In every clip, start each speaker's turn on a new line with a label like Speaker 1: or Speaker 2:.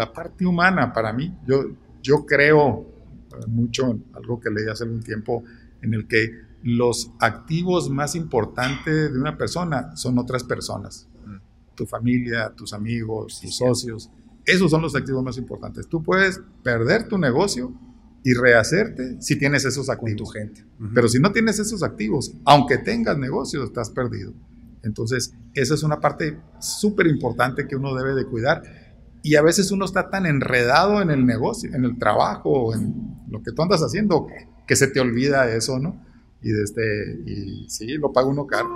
Speaker 1: la parte humana para mí, yo, yo creo mucho en algo que leí hace algún tiempo, en el que los activos más importantes de una persona son otras personas. Mm. Tu familia, tus amigos, tus socios. Esos son los activos más importantes. Tú puedes perder tu negocio y rehacerte si tienes esos activos.
Speaker 2: gente.
Speaker 1: Pero si no tienes esos activos, aunque tengas negocio, estás perdido. Entonces, esa es una parte súper importante que uno debe de cuidar. Y a veces uno está tan enredado en el negocio, en el trabajo, en lo que tú andas haciendo, que se te olvida eso, ¿no? Y, desde, y sí, lo paga uno caro.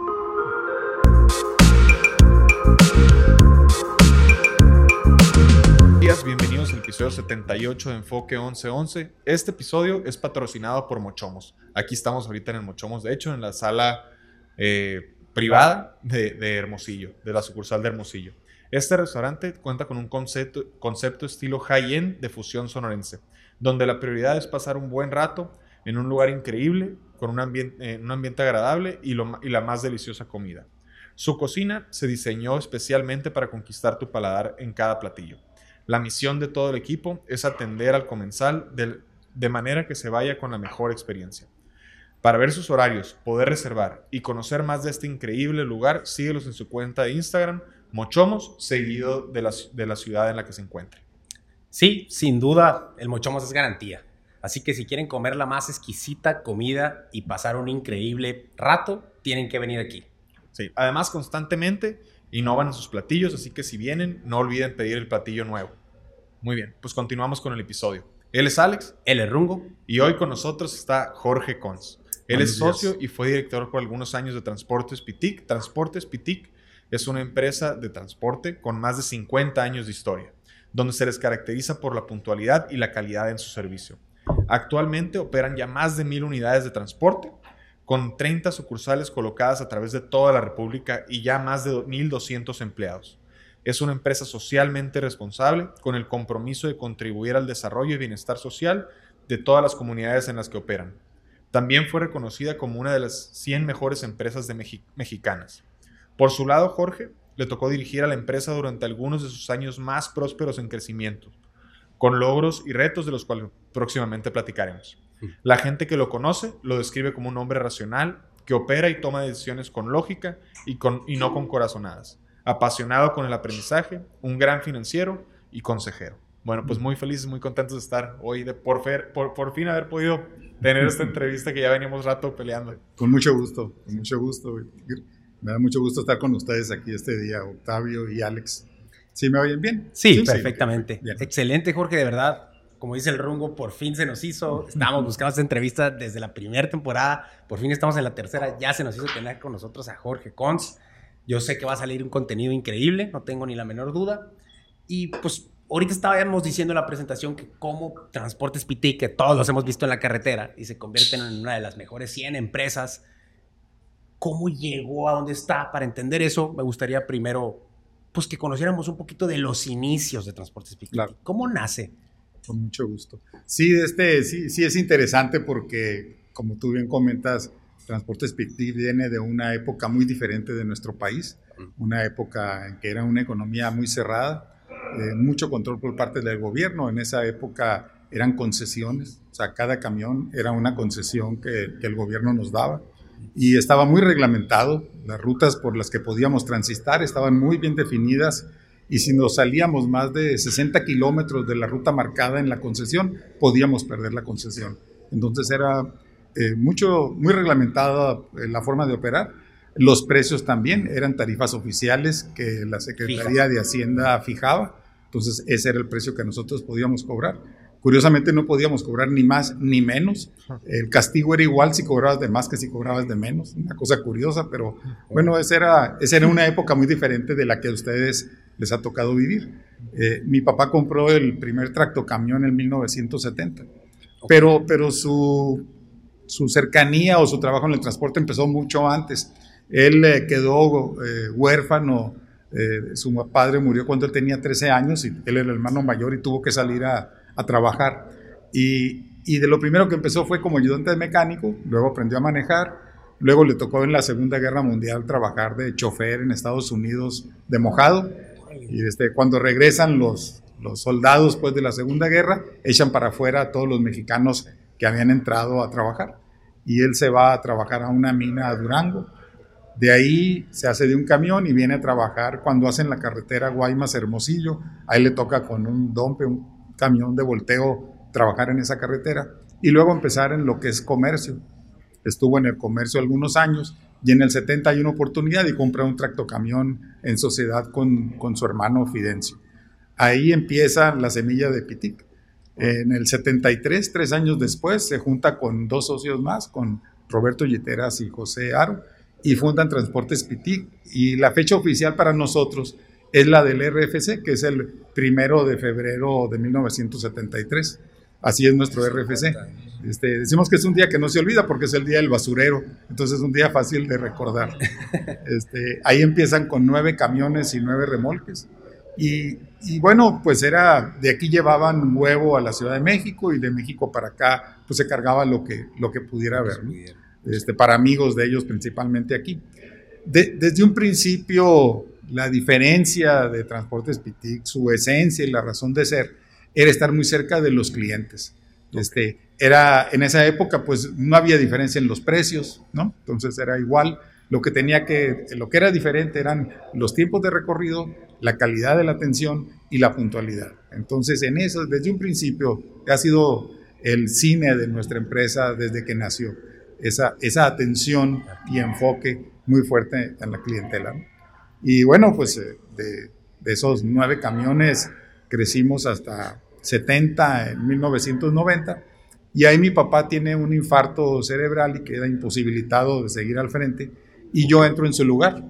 Speaker 3: bienvenidos al episodio 78 de Enfoque 1111. Este episodio es patrocinado por Mochomos. Aquí estamos ahorita en el Mochomos, de hecho, en la sala eh, privada de, Hermosillo, de la sucursal de Hermosillo. Este restaurante cuenta con un concepto, estilo high-end de fusión sonorense, donde la prioridad es pasar un buen rato en un lugar increíble, con un ambiente, un ambiente agradable y, y la más deliciosa comida. Su cocina se diseñó especialmente para conquistar tu paladar en cada platillo. La misión de todo el equipo es atender al comensal de, manera que se vaya con la mejor experiencia. Para ver sus horarios, poder reservar y conocer más de este increíble lugar, síguelos en su cuenta de Instagram, Mochomos, seguido de la, de la ciudad en la que se encuentre.
Speaker 2: Sí, sin duda, el Mochomos es garantía. Así que si quieren comer la más exquisita comida y pasar un increíble rato, tienen que venir aquí.
Speaker 3: Sí, además constantemente innovan en sus platillos, así que si vienen, no olviden pedir el platillo nuevo. Muy bien, pues continuamos con el episodio. Él es Alex.
Speaker 2: Él es Rungo.
Speaker 3: Y hoy con nosotros está Jorge Cons. Él es socio y fue director por algunos años de Transportes Pitic. Transportes Pitic es una empresa de transporte con más de 50 años de historia, donde se les caracteriza por la puntualidad y la calidad en su servicio. Actualmente operan ya más de mil unidades de transporte, con 30 sucursales colocadas a través de toda la República y ya más de 1.200 empleados. Es una empresa socialmente responsable con el compromiso de contribuir al desarrollo y bienestar social de todas las comunidades en las que operan. También fue reconocida como una de las 100 mejores empresas de mexicanas. Por su lado, Jorge le tocó dirigir a la empresa durante algunos de sus años más prósperos en crecimiento, con logros y retos de los cuales próximamente platicaremos. La gente que lo conoce lo describe como un hombre racional, que opera y toma decisiones con lógica y, con, y no con corazonadas, apasionado con el aprendizaje, un gran financiero y consejero. Bueno, pues muy felices, muy contentos de estar hoy, de por, por, por, fin haber podido tener esta entrevista que ya veníamos rato peleando.
Speaker 1: Con mucho gusto, con mucho gusto. Me da mucho gusto estar con ustedes aquí este día, Octavio y Alex. ¿Sí me oyen bien?
Speaker 2: Sí, perfectamente. Excelente, Jorge, de verdad como dice el Rungo, por fin se nos hizo. Estábamos buscando esta entrevista desde la primera temporada. Por fin estamos en la tercera. Ya se nos hizo tener con nosotros a Jorge Cons. Yo sé que va a salir un contenido increíble, no tengo ni la menor duda. Y pues ahorita estábamos diciendo en la presentación que como Transportes PT, que todos los hemos visto en la carretera y se convierten en una de las mejores 100 empresas, ¿cómo llegó a donde está? Para entender eso, me gustaría primero pues que conociéramos un poquito de los inicios de Transportes PT. ¿Cómo nace?
Speaker 1: Con mucho gusto. Sí, este, sí, sí es interesante porque, como tú bien comentas, Transporte Spectiv viene de una época muy diferente de nuestro país, una época en que era una economía muy cerrada, eh, mucho control por parte del gobierno. En esa época eran concesiones, o sea, cada camión era una concesión que, que el gobierno nos daba y estaba muy reglamentado. Las rutas por las que podíamos transitar estaban muy bien definidas y si nos salíamos más de 60 kilómetros de la ruta marcada en la concesión, podíamos perder la concesión. Entonces era eh, mucho, muy reglamentada eh, la forma de operar. Los precios también eran tarifas oficiales que la Secretaría de Hacienda fijaba. Entonces ese era el precio que nosotros podíamos cobrar. Curiosamente no podíamos cobrar ni más ni menos. El castigo era igual si cobrabas de más que si cobrabas de menos. Una cosa curiosa, pero bueno, esa era, esa era una época muy diferente de la que ustedes les ha tocado vivir. Eh, mi papá compró el primer tractocamión en 1970, pero, pero su, su cercanía o su trabajo en el transporte empezó mucho antes. Él eh, quedó eh, huérfano, su padre murió cuando él tenía 13 años y él era el hermano mayor y tuvo que salir a, a trabajar. Y, y de lo primero que empezó fue como ayudante de mecánico, luego aprendió a manejar, luego le tocó en la Segunda Guerra Mundial trabajar de chofer en Estados Unidos de mojado y este, cuando regresan los, los soldados pues, de la Segunda Guerra echan para afuera a todos los mexicanos que habían entrado a trabajar. Y él se va a trabajar a una mina a Durango. De ahí se hace de un camión y viene a trabajar cuando hacen la carretera Guaymas-Hermosillo. Ahí le toca con un dompe, un camión de volteo, trabajar en esa carretera. Y luego empezar en lo que es comercio. Estuvo en el comercio algunos años y en el 70 hay una oportunidad y compra un tractocamión en sociedad con, con su hermano Fidencio. Ahí empieza la semilla de Pitic. En el 73, tres años después, se junta con dos socios más, con Roberto Yeteras y José Aro, y fundan Transportes Pitic. Y la fecha oficial para nosotros es la del RFC, que es el primero de febrero de 1973. Así es nuestro RFC. Este, decimos que es un día que no se olvida porque es el día del basurero, entonces es un día fácil de recordar. Este, ahí empiezan con nueve camiones y nueve remolques. Y, y, bueno, pues era, de aquí llevaban huevo a la Ciudad de México y de México para acá, pues se cargaba lo que, lo que pudiera haber, este, para amigos de ellos principalmente aquí. desde un principio, la diferencia de Transportes Pitic, su esencia y la razón de ser, era estar muy cerca de los clientes. Este, era, en esa época, pues no había diferencia en los precios, ¿no? Entonces era igual. Lo que tenía que, lo que era diferente eran los tiempos de recorrido, la calidad de la atención y la puntualidad. Entonces, en eso, desde un principio, ha sido el cine de nuestra empresa desde que nació. Esa, esa atención y enfoque muy fuerte en la clientela. Y bueno, pues eh, de, de esos nueve camiones crecimos hasta 70 en 1990. Y ahí mi papá tiene un infarto cerebral y queda imposibilitado de seguir al frente. Y yo entro en su lugar.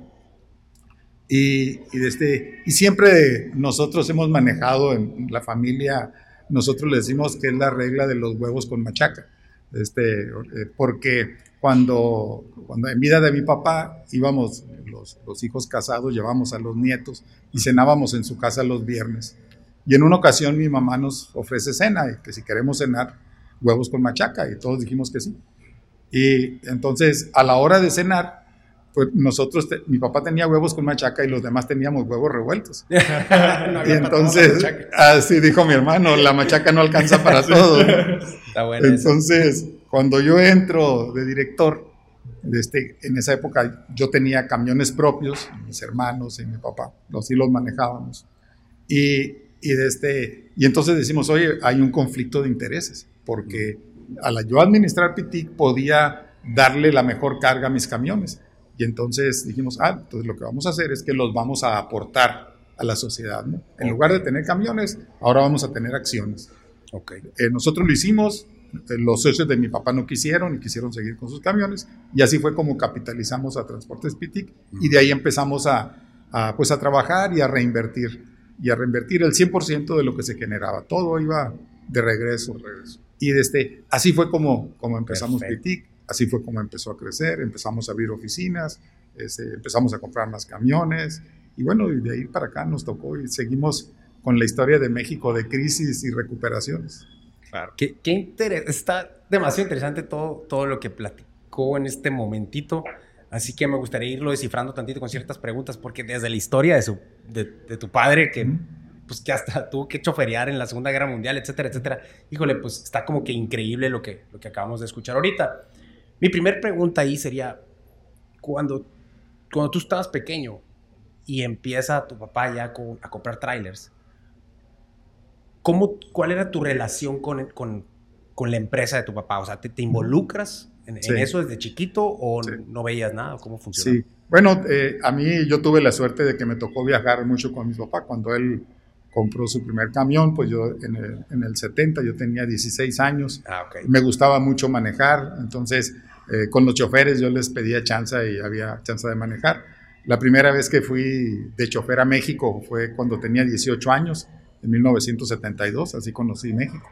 Speaker 1: Y, y, este, y siempre nosotros hemos manejado en la familia, nosotros le decimos que es la regla de los huevos con machaca. Este, eh, porque cuando, cuando en vida de mi papá íbamos los, los hijos casados, llevamos a los nietos y cenábamos en su casa los viernes. Y en una ocasión mi mamá nos ofrece cena, y que si queremos cenar, huevos con machaca, y todos dijimos que sí. Y entonces, a la hora de cenar, pues nosotros, mi papá tenía huevos con machaca y los demás teníamos huevos revueltos. y entonces, así dijo mi hermano, la machaca no alcanza para todo. Está bueno entonces, cuando yo entro de director, de este, en esa época yo tenía camiones propios, mis hermanos y mi papá, los sí los manejábamos. Y y, de este, y entonces decimos, oye, hay un conflicto de intereses, porque al yo administrar PITIC podía darle la mejor carga a mis camiones. Y entonces dijimos, ah, entonces lo que vamos a hacer es que los vamos a aportar a la sociedad. ¿no? En lugar de tener camiones, ahora vamos a tener acciones. Okay. Eh, nosotros lo hicimos, los socios de mi papá no quisieron y quisieron seguir con sus camiones, y así fue como capitalizamos a Transportes PITIC, y de ahí empezamos a, a, pues a trabajar y a reinvertir y a reinvertir el 100% de lo que se generaba. Todo iba de regreso. regreso. Y desde, así fue como, como empezamos Pitic, así fue como empezó a crecer, empezamos a abrir oficinas, este, empezamos a comprar más camiones y bueno, y de ahí para acá nos tocó y seguimos con la historia de México de crisis y recuperaciones.
Speaker 2: Claro. Qué, qué está demasiado interesante todo, todo lo que platicó en este momentito. Así que me gustaría irlo descifrando tantito con ciertas preguntas, porque desde la historia de, su, de, tu padre, que, pues, que hasta tuvo que choferear en la Segunda Guerra Mundial, etcétera, etcétera, híjole, pues está como que increíble lo que, lo que acabamos de escuchar ahorita. Mi primera pregunta ahí sería, cuando, cuando tú estabas pequeño y empieza tu papá ya a comprar trailers, ¿cómo, ¿cuál era tu relación con, con, con la empresa de tu papá? O sea, ¿te, te involucras? ¿En, eso desde chiquito o no veías nada? ¿Cómo funciona?
Speaker 1: Sí, bueno, eh, a mí yo tuve la suerte de que me tocó viajar mucho con mi papá. Cuando él compró su primer camión, pues yo en el, en el 70 yo tenía 16 años. Ah, Me gustaba mucho manejar, entonces eh, con los choferes yo les pedía chance y había chance de manejar. La primera vez que fui de chofer a México fue cuando tenía 18 años, en 1972, así conocí México.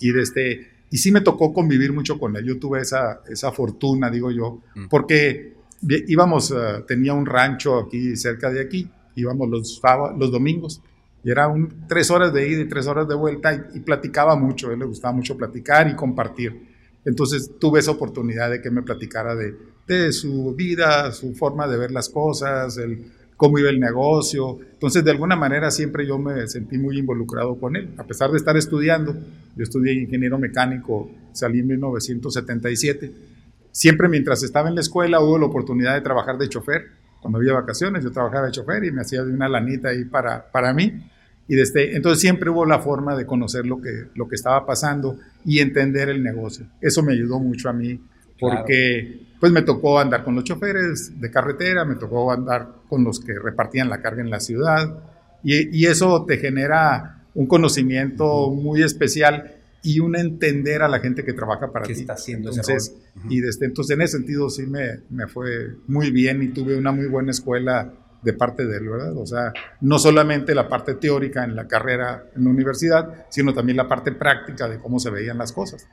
Speaker 1: Y desde y sí me tocó convivir mucho con él. Yo tuve esa, esa fortuna, digo yo, mm. porque íbamos, eh, tenía un rancho aquí cerca de aquí, íbamos los, los domingos y era un, tres horas de ida y tres horas de vuelta y, platicaba mucho, a él le gustaba mucho platicar y compartir. Entonces tuve esa oportunidad de que me platicara de, de su vida, su forma de ver las cosas, el cómo iba el negocio. Entonces, de alguna manera siempre yo me sentí muy involucrado con él. A pesar de estar estudiando, yo estudié ingeniero mecánico, salí en 1977. Siempre mientras estaba en la escuela hubo la oportunidad de trabajar de chofer. Cuando había vacaciones yo trabajaba de chofer y me hacía de una lanita ahí para, para mí. Y desde, entonces siempre hubo la forma de conocer lo que, lo que estaba pasando y entender el negocio. Eso me ayudó mucho a mí porque pues me tocó andar con los choferes de carretera, me tocó andar con los que repartían la carga en la ciudad y, y eso te genera un conocimiento muy especial y un entender a la gente que trabaja para
Speaker 2: ¿Qué
Speaker 1: ti.
Speaker 2: está haciendo
Speaker 1: entonces, Y desde entonces en ese sentido sí me, me fue muy bien y tuve una muy buena escuela de parte de él, ¿verdad? O sea, no solamente la parte teórica en la carrera en la universidad, sino también la parte práctica de cómo se veían las cosas.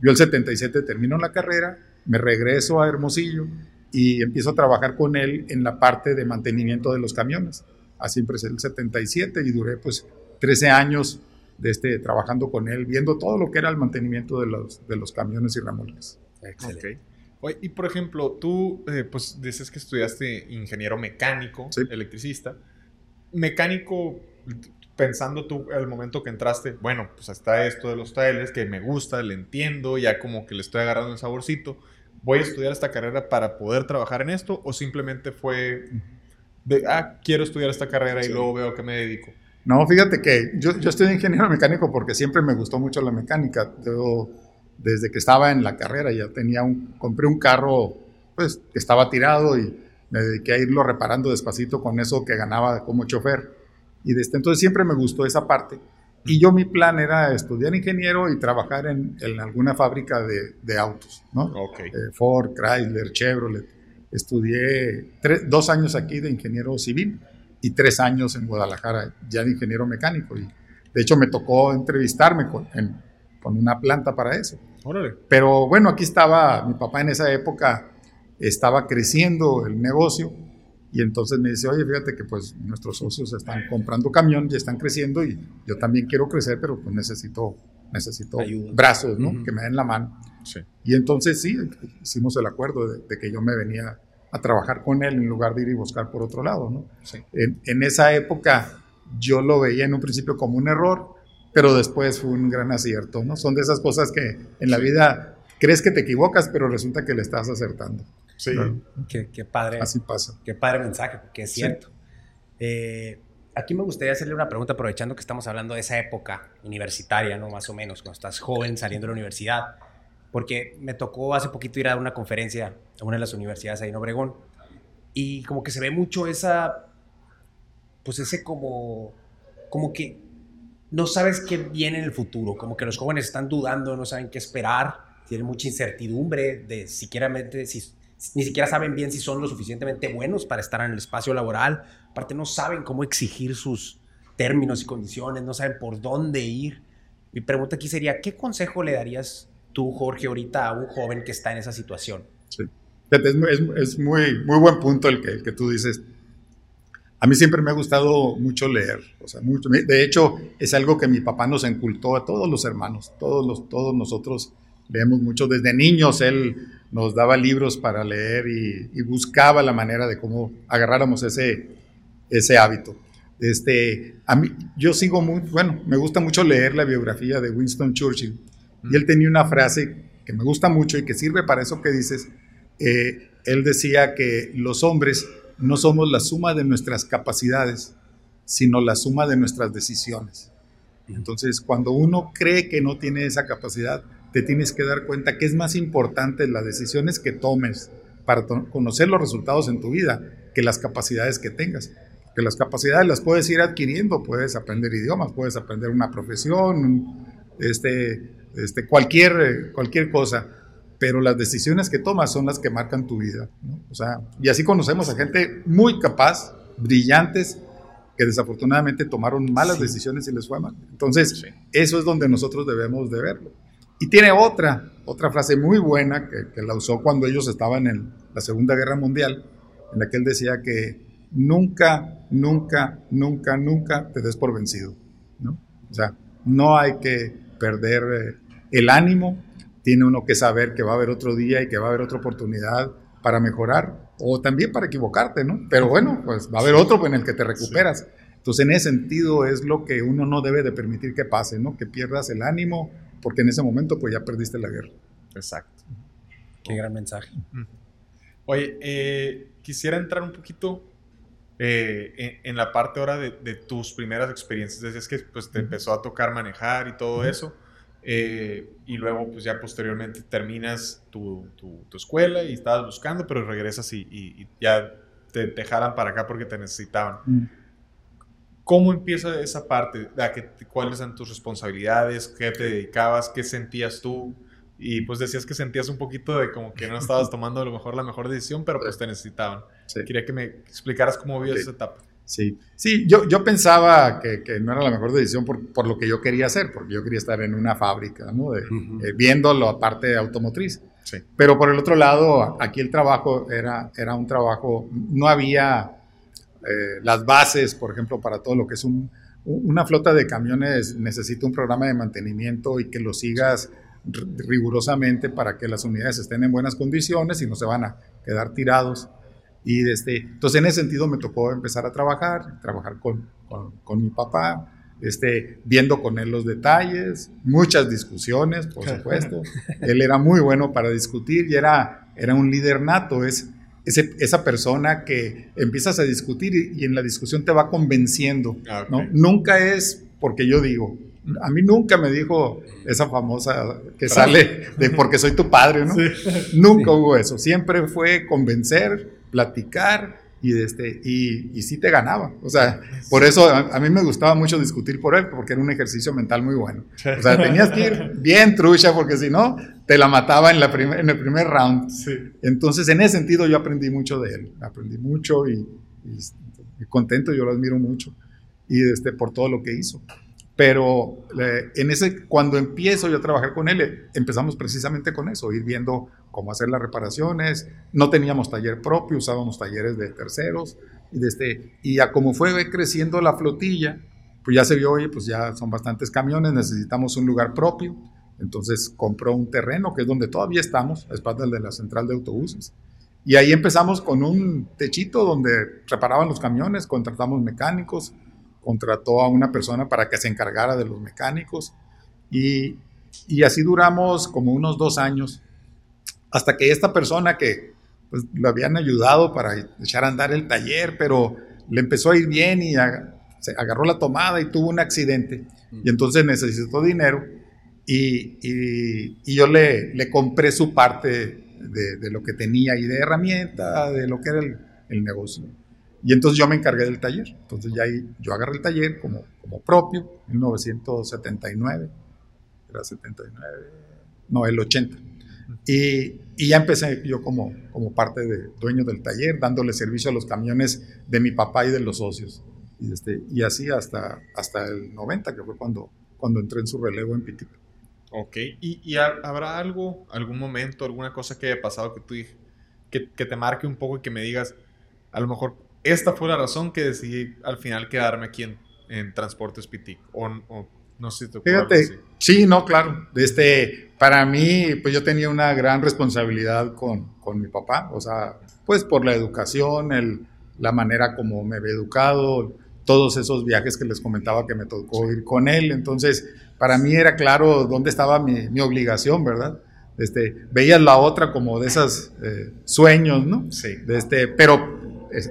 Speaker 1: Yo el 77 termino la carrera, me regreso a Hermosillo y empiezo a trabajar con él en la parte de mantenimiento de los camiones. Así empecé el 77 y duré pues 13 años de este, trabajando con él, viendo todo lo que era el mantenimiento de los, de los camiones y remolques.
Speaker 3: Excelente. Oye, y por ejemplo, tú eh, pues dices que estudiaste ingeniero mecánico, electricista. Mecánico, pensando tú al momento que entraste, bueno, pues está esto de los trailers que me gusta, le entiendo, ya como que le estoy agarrando el saborcito. ¿Voy a estudiar esta carrera para poder trabajar en esto? ¿O simplemente fue de, ah, quiero estudiar esta carrera y luego veo a qué me dedico?
Speaker 1: No, fíjate que yo, yo estoy ingeniero mecánico porque siempre me gustó mucho la mecánica. Yo desde que estaba en la carrera ya tenía un, compré un carro pues que estaba tirado y me dediqué a irlo reparando despacito con eso que ganaba como chofer. Y desde entonces siempre me gustó esa parte. Y yo mi plan era estudiar ingeniero y trabajar en, en alguna fábrica de, de, autos, ¿no?
Speaker 3: Okay.
Speaker 1: Eh, Ford, Chrysler, Chevrolet. Estudié tres, dos años aquí de ingeniero civil y tres años en Guadalajara ya de ingeniero mecánico. Y de hecho me tocó entrevistarme con, en, con una planta para eso.
Speaker 3: Órale.
Speaker 1: Pero bueno, aquí estaba, mi papá en esa época estaba creciendo el negocio y entonces me dice, oye, fíjate que pues nuestros socios están comprando camión y están creciendo y yo también quiero crecer, pero pues necesito, necesito brazos, ¿no? Uh -huh. Que me den la mano.
Speaker 3: Sí.
Speaker 1: Y entonces sí, hicimos el acuerdo de, de, que yo me venía a trabajar con él en lugar de ir y buscar por otro lado, ¿no?
Speaker 3: Sí.
Speaker 1: En, en esa época yo lo veía en un principio como un error, pero después fue un gran acierto, ¿no? Son de esas cosas que en la vida crees que te equivocas, pero resulta que le estás acertando.
Speaker 3: Sí.
Speaker 1: Claro.
Speaker 2: Qué, qué, padre.
Speaker 1: Así pasa.
Speaker 2: Qué padre mensaje, porque es cierto. Sí. Eh, aquí me gustaría hacerle una pregunta, aprovechando que estamos hablando de esa época universitaria, ¿no? Más o menos, cuando estás joven saliendo de la universidad. Porque me tocó hace poquito ir a una conferencia a una de las universidades ahí en Obregón. Y como que se ve mucho esa. Pues ese como. Como que no sabes qué viene en el futuro. Como que los jóvenes están dudando, no saben qué esperar. Tienen mucha incertidumbre de siquiera si ni siquiera saben bien si son lo suficientemente buenos para estar en el espacio laboral. Aparte, no saben cómo exigir sus términos y condiciones, no saben por dónde ir. Mi pregunta aquí sería, ¿qué consejo le darías tú, Jorge, ahorita a un joven que está en esa situación?
Speaker 1: Sí. Es, es, muy, muy buen punto el que, el que tú dices. A mí siempre me ha gustado mucho leer, o sea, mucho. De hecho, es algo que mi papá nos incultó a todos los hermanos, todos, los, todos nosotros leemos mucho. Desde niños él nos daba libros para leer y, buscaba la manera de cómo agarráramos ese, ese hábito. Este, a mí, yo sigo muy, bueno, me gusta mucho leer la biografía de Winston Churchill y él tenía una frase que me gusta mucho y que sirve para eso que dices. Eh, él decía que los hombres no somos la suma de nuestras capacidades, sino la suma de nuestras decisiones. Entonces, cuando uno cree que no tiene esa capacidad, te tienes que dar cuenta que es más importante las decisiones que tomes para conocer los resultados en tu vida que las capacidades que tengas. Que las capacidades las puedes ir adquiriendo, puedes aprender idiomas, puedes aprender una profesión, este, este, cualquier, cualquier cosa, pero las decisiones que tomas son las que marcan tu vida. ¿no? O sea, y así conocemos a gente muy capaz, brillantes, que desafortunadamente tomaron malas sí. decisiones y les fue mal. Entonces, sí. eso es donde nosotros debemos de verlo. Y tiene otra, otra frase muy buena que, que la usó cuando ellos estaban en la Segunda Guerra Mundial, en la que él decía que nunca, nunca, nunca, nunca te des por vencido. ¿no? O sea, no hay que perder eh, el ánimo, tiene uno que saber que va a haber otro día y que va a haber otra oportunidad. para mejorar o también para equivocarte, ¿no? Pero bueno, pues va a haber otro en el que te recuperas. Entonces, en ese sentido es lo que uno no debe de permitir que pase, ¿no? Que pierdas el ánimo, porque en ese momento pues ya perdiste la guerra.
Speaker 3: Exacto.
Speaker 2: Qué gran mensaje.
Speaker 3: Oye, eh, quisiera entrar un poquito eh, en, la parte ahora de, tus primeras experiencias. Decías que pues, te empezó a tocar manejar y todo eso. Eh, y luego, pues ya posteriormente terminas tu, tu, escuela y estabas buscando, pero regresas y, ya te, te, jalan para acá porque te necesitaban. ¿Cómo empieza esa parte? ¿Cuáles eran tus responsabilidades? ¿Qué te dedicabas? ¿Qué sentías tú? Y pues decías que sentías un poquito de como que no estabas tomando a lo mejor la mejor decisión, pero pues te necesitaban. Quería que me explicaras cómo vivías esa etapa.
Speaker 1: Sí, sí yo, yo pensaba que, que, no era la mejor decisión por, por, lo que yo quería hacer, porque yo quería estar en una fábrica, ¿no? De, eh, viendo la parte automotriz. Sí. Pero por el otro lado, aquí el trabajo era, era un trabajo, no había eh, las bases, por ejemplo, para todo lo que es un, una flota de camiones necesita un programa de mantenimiento y que lo sigas rigurosamente para que las unidades estén en buenas condiciones y no se van a quedar tirados. Y desde, entonces en ese sentido me tocó empezar a trabajar, trabajar con, con, mi papá, este, viendo con él los detalles, muchas discusiones, por supuesto. él era muy bueno para discutir y era, era un líder nato, es esa persona que empiezas a discutir y, en la discusión te va convenciendo. Ah, ¿no? Nunca es porque yo digo, a mí nunca me dijo esa famosa que sale de porque soy tu padre, ¿no? Nunca hubo eso. Siempre fue convencer, platicar y, este, y, y sí te ganaba. O sea, por eso a, mí me gustaba mucho discutir por él, porque era un ejercicio mental muy bueno. O sea, tenías que ir bien trucha, porque si no, te la mataba en, la en el primer round. Entonces, en ese sentido, yo aprendí mucho de él. Aprendí mucho y, y contento, yo lo admiro mucho. Y este, por todo lo que hizo. Pero en ese, cuando empiezo yo a trabajar con él, empezamos precisamente con eso, ir viendo cómo hacer las reparaciones. No teníamos taller propio, usábamos talleres de terceros. Y, desde, y a como fue creciendo la flotilla, pues ya se vio, oye, pues ya son bastantes camiones, necesitamos un lugar propio. Entonces compró un terreno, que es donde todavía estamos, a espaldas de la central de autobuses. Y ahí empezamos con un techito donde reparaban los camiones, contratamos mecánicos, contrató a una persona para que se encargara de los mecánicos. Y, y así duramos como unos dos años hasta que esta persona que pues, lo habían ayudado para echar a andar el taller, pero le empezó a ir bien y se agarró la tomada y tuvo un accidente. Y entonces necesitó dinero y, y, yo le, le, compré su parte de, de, lo que tenía y de herramienta, de lo que era el, el negocio. Y entonces yo me encargué del taller. Entonces ya ahí yo agarré el taller como, como propio, en 1979, era 79, no, el 80. Y, y, ya empecé yo como, como parte de dueño del taller, dándole servicio a los camiones de mi papá y de los socios. Y, este, y así hasta, hasta el 90, que fue cuando, cuando entré en su relevo en Pitip.
Speaker 3: Ok, ¿Y, ¿Y, habrá algo, algún momento, alguna cosa que haya pasado que tú que, que te marque un poco y que me digas, a lo mejor esta fue la razón que decidí al final quedarme aquí en, en Transportes Pitic. O, no sé si te
Speaker 1: Fíjate, sí, no, claro. Este, para mí, pues yo tenía una gran responsabilidad con, con mi papá, o sea, pues por la educación, el, la manera como me había educado, todos esos viajes que les comentaba que me tocó ir con él. Entonces, para mí era claro dónde estaba mi, mi obligación, ¿verdad? Este, veías la otra como de esos eh, sueños, ¿no?
Speaker 3: Sí.
Speaker 1: De este, pero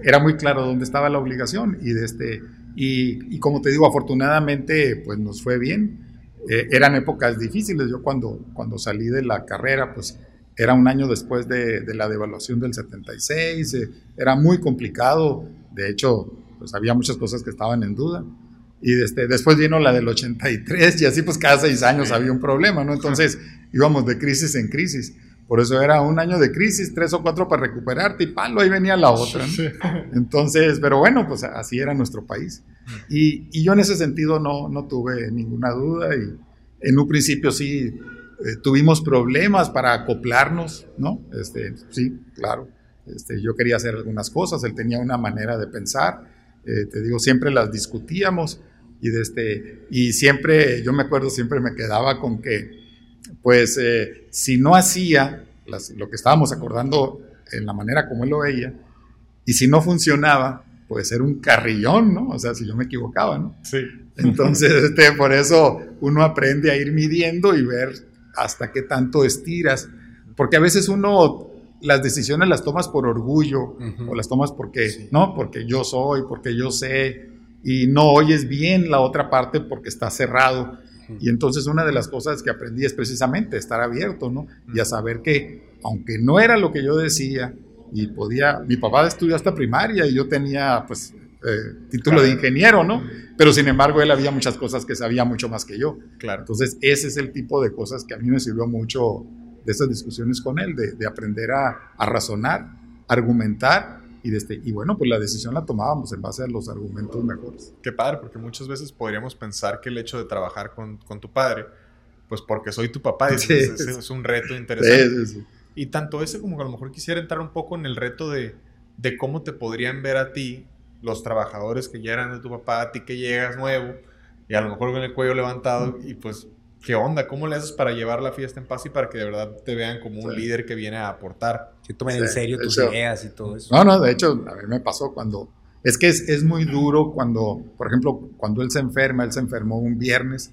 Speaker 1: era muy claro dónde estaba la obligación y, de este, y, como te digo, afortunadamente pues nos fue bien. Eh, eran épocas difíciles. Yo cuando, cuando salí de la carrera, pues era un año después de, de la devaluación del 76, eh, era muy complicado. De hecho, pues había muchas cosas que estaban en duda. Y este, después vino la del 83 y así pues cada seis años había un problema, ¿no? Entonces íbamos de crisis en crisis. Por eso era un año de crisis, tres o cuatro para recuperarte y palo, ahí venía la otra. Entonces, pero bueno, pues así era nuestro país. Y, y, yo en ese sentido no, no tuve ninguna duda y en un principio sí eh, tuvimos problemas para acoplarnos, ¿no? Este, sí, claro. Este, yo quería hacer algunas cosas, él tenía una manera de pensar, eh, te digo, siempre las discutíamos y, de este, y siempre, yo me acuerdo, siempre me quedaba con que pues eh, si no hacía lo que estábamos acordando en la manera como él lo veía. Y si no funcionaba, puede ser un carrillón, ¿no? O sea, si yo me equivocaba, ¿no?
Speaker 3: Sí.
Speaker 1: Entonces, este, por eso uno aprende a ir midiendo y ver hasta qué tanto estiras. Porque a veces uno las decisiones las tomas por orgullo o las tomas porque, ¿no? Porque yo soy, porque yo sé y no oyes bien la otra parte porque está cerrado. Y entonces una de las cosas que aprendí es precisamente estar abierto, ¿no? Y a saber que aunque no era lo que yo decía y podía, mi papá estudió hasta primaria y yo tenía pues eh, título de ingeniero, ¿no? Pero sin embargo él había muchas cosas que sabía mucho más que yo.
Speaker 3: Claro.
Speaker 1: Entonces ese es el tipo de cosas que a mí me sirvió mucho de estas discusiones con él, de, aprender a, a, razonar, argumentar y, desde, y bueno, pues la decisión la tomábamos en base a los argumentos mejores.
Speaker 3: Qué padre, porque muchas veces podríamos pensar que el hecho de trabajar con, con tu padre, pues porque soy tu papá, es, es, un reto interesante. Sí, y tanto ese como que a lo mejor quisiera entrar un poco en el reto de, de cómo te podrían ver a ti los trabajadores que ya eran de tu papá, a ti que llegas nuevo y a lo mejor con el cuello levantado y pues ¿Qué onda? ¿Cómo le haces para llevar la fiesta en paz y para que de verdad te vean como un líder que viene a aportar?
Speaker 2: Que tomen en serio tus ideas y todo eso.
Speaker 1: No, no, de hecho, a mí me pasó cuando... Es que es, es, muy duro cuando, por ejemplo, cuando él se enferma, él se enfermó un viernes,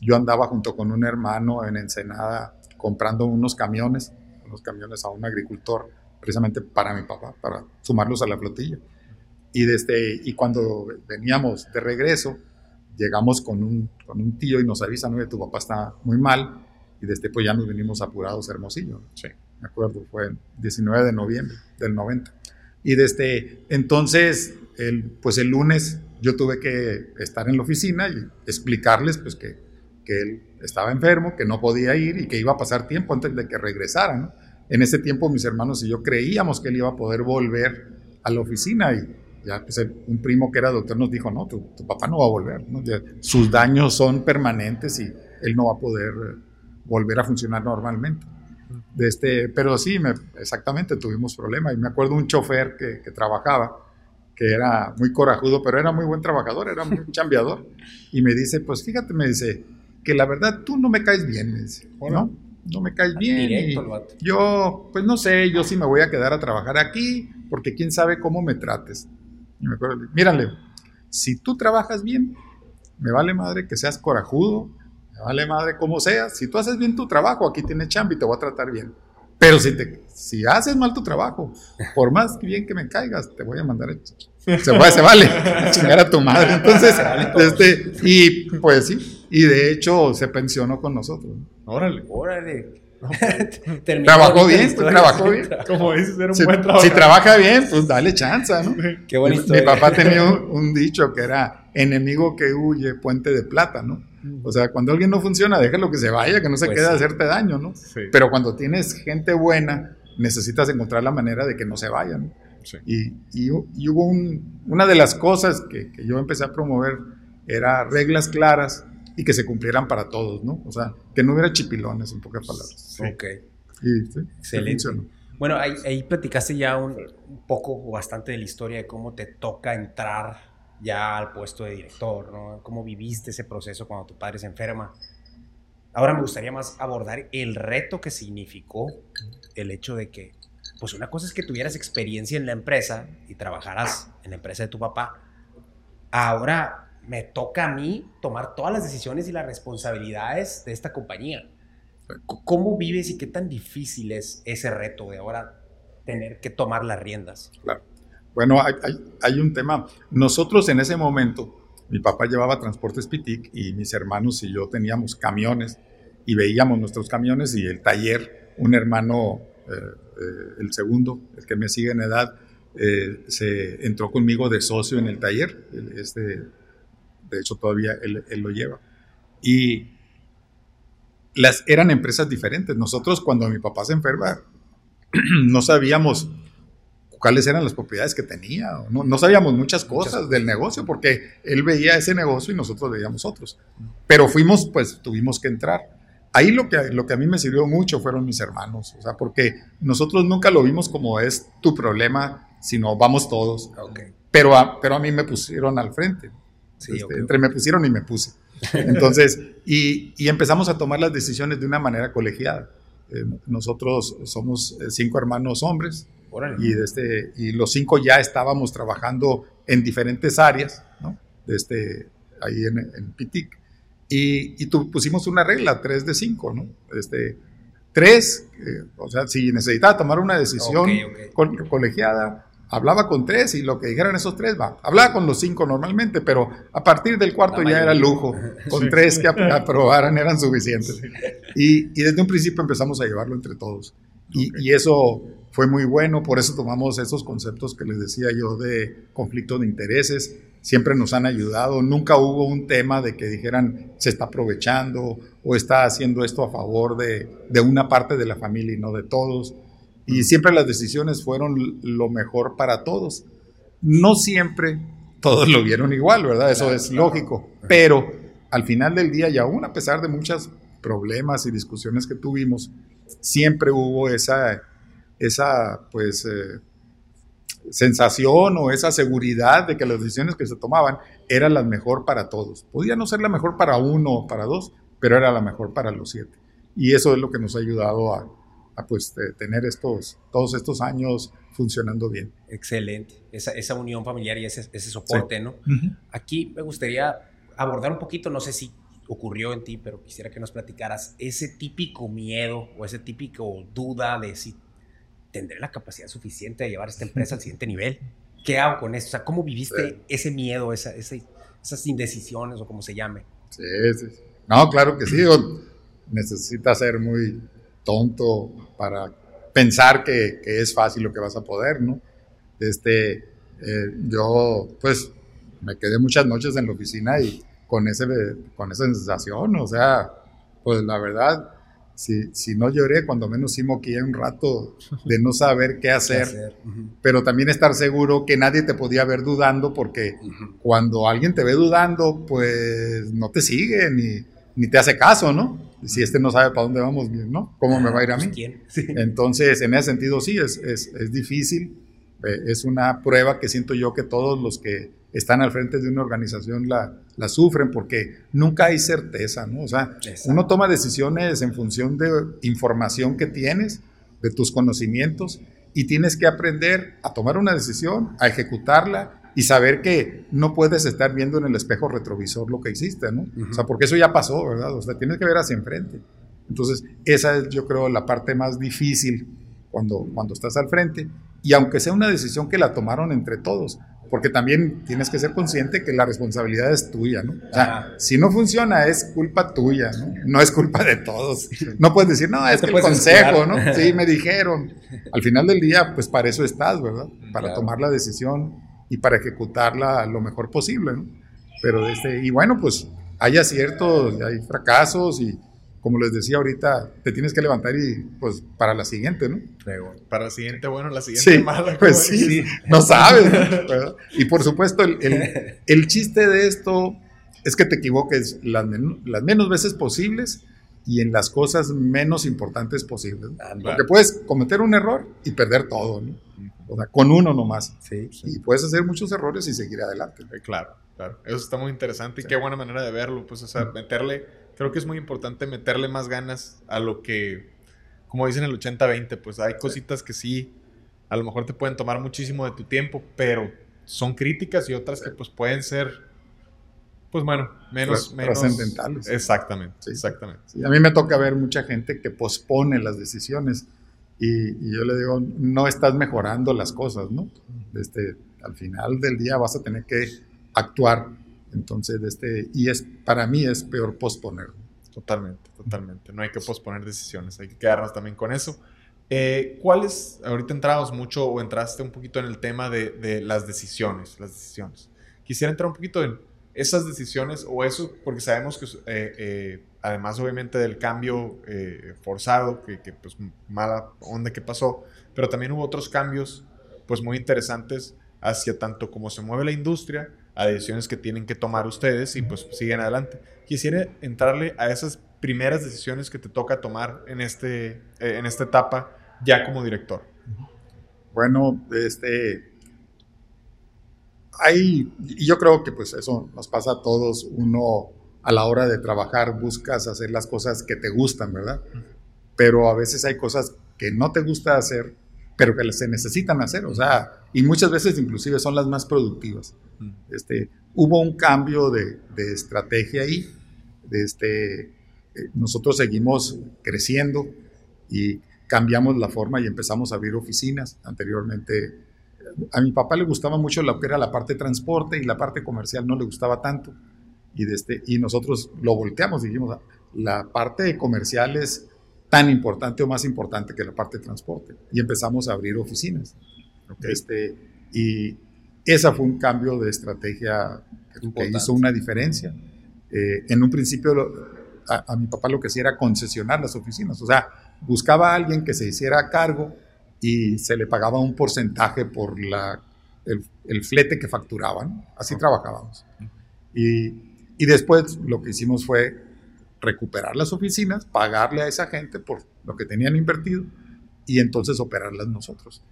Speaker 1: yo andaba junto con un hermano en Ensenada comprando unos camiones, unos camiones a un agricultor, precisamente para mi papá, para sumarlos a la flotilla. Y, desde, y cuando veníamos de regreso, llegamos con un, con un tío y nos avisan, que tu papá está muy mal, y desde pues ya nos venimos apurados a Hermosillo.
Speaker 3: Sí.
Speaker 1: Me acuerdo, fue el 19 de noviembre del 90. Y desde entonces, el, pues el lunes yo tuve que estar en la oficina y explicarles pues que, que él estaba enfermo, que no podía ir y que iba a pasar tiempo antes de que regresara. En ese tiempo mis hermanos y yo creíamos que él iba a poder volver a la oficina y ya pues un primo que era doctor nos dijo, no, tu, papá no va a volver, sus daños son permanentes y él no va a poder eh, volver a funcionar normalmente. De este, pero sí, me, exactamente, tuvimos problemas. Y me acuerdo un chofer que, que, trabajaba, que era muy corajudo, pero era muy buen trabajador, era muy chambeador. Y me dice, pues fíjate, me dice, que la verdad tú no me caes bien, me dice, ¿no? No me caes bien. yo, pues no sé, yo sí me voy a quedar a trabajar aquí, porque quién sabe cómo me trates. Y me acuerdo, mírale, si tú trabajas bien, me vale madre que seas corajudo, me vale madre como seas. Si tú haces bien tu trabajo, aquí tienes chamba y te voy a tratar bien. Pero si, te, si haces mal tu trabajo, por más bien que me caigas, te voy a mandar a se, puede, se vale chingar a tu madre. Entonces, este, y pues sí, y de hecho se pensionó con nosotros.
Speaker 2: Órale. Órale.
Speaker 1: trabajó bien, pues, trabajó bien.
Speaker 3: Como dices, era un
Speaker 1: si,
Speaker 3: buen trabajo.
Speaker 1: Si trabaja bien, pues dale chance, ¿no?
Speaker 2: Qué buena
Speaker 1: Mi papá tenía un, dicho que era enemigo que huye, puente de plata, ¿no? O sea, cuando alguien no funciona, déjalo que se vaya, que no se pues quede a hacerte daño, ¿no? Pero cuando tienes gente buena, necesitas encontrar la manera de que no se vayan. Y, y, hubo un, una de las cosas que, que yo empecé a promover era reglas claras y que se cumplieran para todos, ¿no? O sea, que no hubiera chipilones, en pocas palabras.
Speaker 2: Ok.
Speaker 1: Y, sí,
Speaker 2: Excelente. Bueno, ahí, ahí, platicaste ya un, poco o bastante de la historia de cómo te toca entrar ya al puesto de director, ¿no? Cómo viviste ese proceso cuando tu padre se enferma. Ahora me gustaría más abordar el reto que significó el hecho de que, pues una cosa es que tuvieras experiencia en la empresa y trabajaras en la empresa de tu papá. Ahora me toca a mí tomar todas las decisiones y las responsabilidades de esta compañía. ¿Cómo vives y qué tan difícil es ese reto de ahora tener que tomar las riendas?
Speaker 1: Claro. Bueno, hay, hay, un tema. Nosotros en ese momento, mi papá llevaba transportes Pitic y mis hermanos y yo teníamos camiones y veíamos nuestros camiones y el taller, un hermano, eh, eh, el segundo, el que me sigue en edad, eh, se entró conmigo de socio en el taller, este de hecho todavía él, lo lleva. Y las, eran empresas diferentes. Nosotros cuando mi papá se enferma, no sabíamos cuáles eran las propiedades que tenía, no, no sabíamos muchas cosas del negocio, porque él veía ese negocio y nosotros veíamos otros. Pero fuimos, pues tuvimos que entrar. Ahí lo que, lo que a mí me sirvió mucho fueron mis hermanos, o sea, porque nosotros nunca lo vimos como es tu problema, sino vamos todos. Pero, a, pero a mí me pusieron al frente. Este, entre me pusieron y me puse. Entonces, y, y, empezamos a tomar las decisiones de una manera colegiada. Eh, nosotros somos eh, cinco hermanos hombres, Y, este, y los cinco ya estábamos trabajando en diferentes áreas, ¿no? Este, ahí en, en PITIC. Y, y pusimos una regla, tres de cinco, ¿no? Este, tres, eh, o sea, si necesitaba tomar una decisión colegiada, hablaba con tres y lo que dijeran esos tres va. Hablaba con los cinco normalmente, pero a partir del cuarto ya era lujo. Con tres que aprobaran eran suficientes. Y, y, desde un principio empezamos a llevarlo entre todos. Y, y, eso fue muy bueno, por eso tomamos esos conceptos que les decía yo de conflicto de intereses. Siempre nos han ayudado, nunca hubo un tema de que dijeran se está aprovechando o está haciendo esto a favor de, de una parte de la familia y no de todos y siempre las decisiones fueron lo mejor para todos. No siempre todos lo vieron igual, ¿verdad? Eso es lógico, pero al final del día y aún a pesar de muchos problemas y discusiones que tuvimos, siempre hubo esa, esa pues, eh, sensación o esa seguridad de que las decisiones que se tomaban eran las mejor para todos. Podía no ser la mejor para uno o para dos, pero era la mejor para los siete. Y eso es lo que nos ha ayudado a, pues tener estos, todos estos años funcionando bien.
Speaker 2: Excelente, esa, esa unión familiar y ese, ese soporte, ¿no? Aquí me gustaría abordar un poquito, no sé si ocurrió en ti, pero quisiera que nos platicaras ese típico miedo o ese típico duda de si tendré la capacidad suficiente de llevar esta empresa al siguiente nivel. ¿Qué hago con eso? O sea, ¿cómo viviste ese miedo, esa, esas indecisiones o como se llame?
Speaker 1: Sí, sí. No, claro que sí. Necesita ser muy tonto para pensar que, es fácil lo que vas a poder, ¿no? Este, eh, yo, pues, me quedé muchas noches en la oficina y con, ese, con esa sensación, o sea, pues la verdad, si, si no lloré, cuando menos sí moqué un rato de no saber qué hacer, pero también estar seguro que nadie te podía ver dudando, porque cuando alguien te ve dudando, pues no te sigue ni, ni te hace caso, ¿no? Si este no sabe para dónde vamos, ¿no? ¿Cómo me va a ir a mí? Pues, Entonces, en ese sentido, sí, es, es, es difícil. Eh, es una prueba que siento yo que todos los que están al frente de una organización la, la sufren porque nunca hay certeza, ¿no? O sea, uno toma decisiones en función de información que tienes, de tus conocimientos, y tienes que aprender a tomar una decisión, a ejecutarla y saber que no puedes estar viendo en el espejo retrovisor lo que hiciste, ¿no? O sea, porque eso ya pasó, ¿verdad? O sea, tienes que ver hacia enfrente. Entonces, esa es, yo creo, la parte más difícil cuando, cuando estás al frente. Y aunque sea una decisión que la tomaron entre todos, porque también tienes que ser consciente que la responsabilidad es tuya, ¿no? O sea, si no funciona es culpa tuya, ¿no? No es culpa de todos. No puedes decir, no, es que el consejo, ¿no? Sí, me dijeron. Al final del día, pues para eso estás, ¿verdad? Para tomar la decisión y para ejecutarla lo mejor posible. ¿no? Pero este, y bueno, pues hay aciertos, hay fracasos y como les decía ahorita, te tienes que levantar y pues para la siguiente, ¿no?
Speaker 3: Para la siguiente, bueno, la siguiente
Speaker 1: sí, mala. Pues sí, no sabes. Y por supuesto, el, el, chiste de esto es que te equivoques las, las menos veces posibles y en las cosas menos importantes posibles. Porque puedes cometer un error y perder todo, ¿no? O sea, con uno nomás. Sí, Y puedes hacer muchos errores y seguir adelante.
Speaker 3: Eh, claro, claro. Eso está muy interesante y qué buena manera de verlo. Pues, o sea, meterle, creo que es muy importante meterle más ganas a lo que, como dicen el 80-20, pues hay cositas que sí, a lo mejor te pueden tomar muchísimo de tu tiempo, pero son críticas y otras que pues pueden ser, pues bueno, menos... menos
Speaker 1: trascendentales.
Speaker 3: Exactamente, exactamente.
Speaker 1: a mí me toca ver mucha gente que pospone las decisiones y, yo le digo, no estás mejorando las cosas, ¿no? Este, al final del día vas a tener que actuar. Entonces, este, y es, para mí es peor posponer.
Speaker 3: Totalmente, totalmente. No hay que posponer decisiones, hay que quedarnos también con eso. Eh, ¿Cuáles, ahorita entramos mucho o entraste un poquito en el tema de, de, las decisiones, las decisiones. Quisiera entrar un poquito en esas decisiones o eso, porque sabemos que eh, eh, además obviamente del cambio eh, forzado, que, que, pues mala onda que pasó, pero también hubo otros cambios pues muy interesantes hacia tanto como se mueve la industria, a decisiones que tienen que tomar ustedes y pues siguen adelante. Quisiera entrarle a esas primeras decisiones que te toca tomar en, este, en esta etapa ya como director.
Speaker 1: Bueno, este, hay, yo creo que pues eso nos pasa a todos, uno a la hora de trabajar buscas hacer las cosas que te gustan, ¿verdad? Pero a veces hay cosas que no te gusta hacer, pero que se necesitan hacer, o sea, y muchas veces inclusive son las más productivas. Este, hubo un cambio de, de estrategia ahí, de este, eh, nosotros seguimos creciendo y cambiamos la forma y empezamos a abrir oficinas. Anteriormente, a mi papá le gustaba mucho lo que era la parte de transporte y la parte comercial no le gustaba tanto. Y, de este, y nosotros lo volteamos, dijimos, la parte comercial es tan importante o más importante que la parte de transporte. Y empezamos a abrir oficinas. Este, y ese fue un cambio de estrategia que hizo una diferencia. Eh, en un principio a, mi papá lo que hacía era concesionar las oficinas, o sea, buscaba a alguien que se hiciera cargo y se le pagaba un porcentaje por la, el, flete que facturaban, así trabajábamos. Y, y después lo que hicimos fue recuperar las oficinas, pagarle a esa gente por lo que tenían invertido y entonces operarlas nosotros.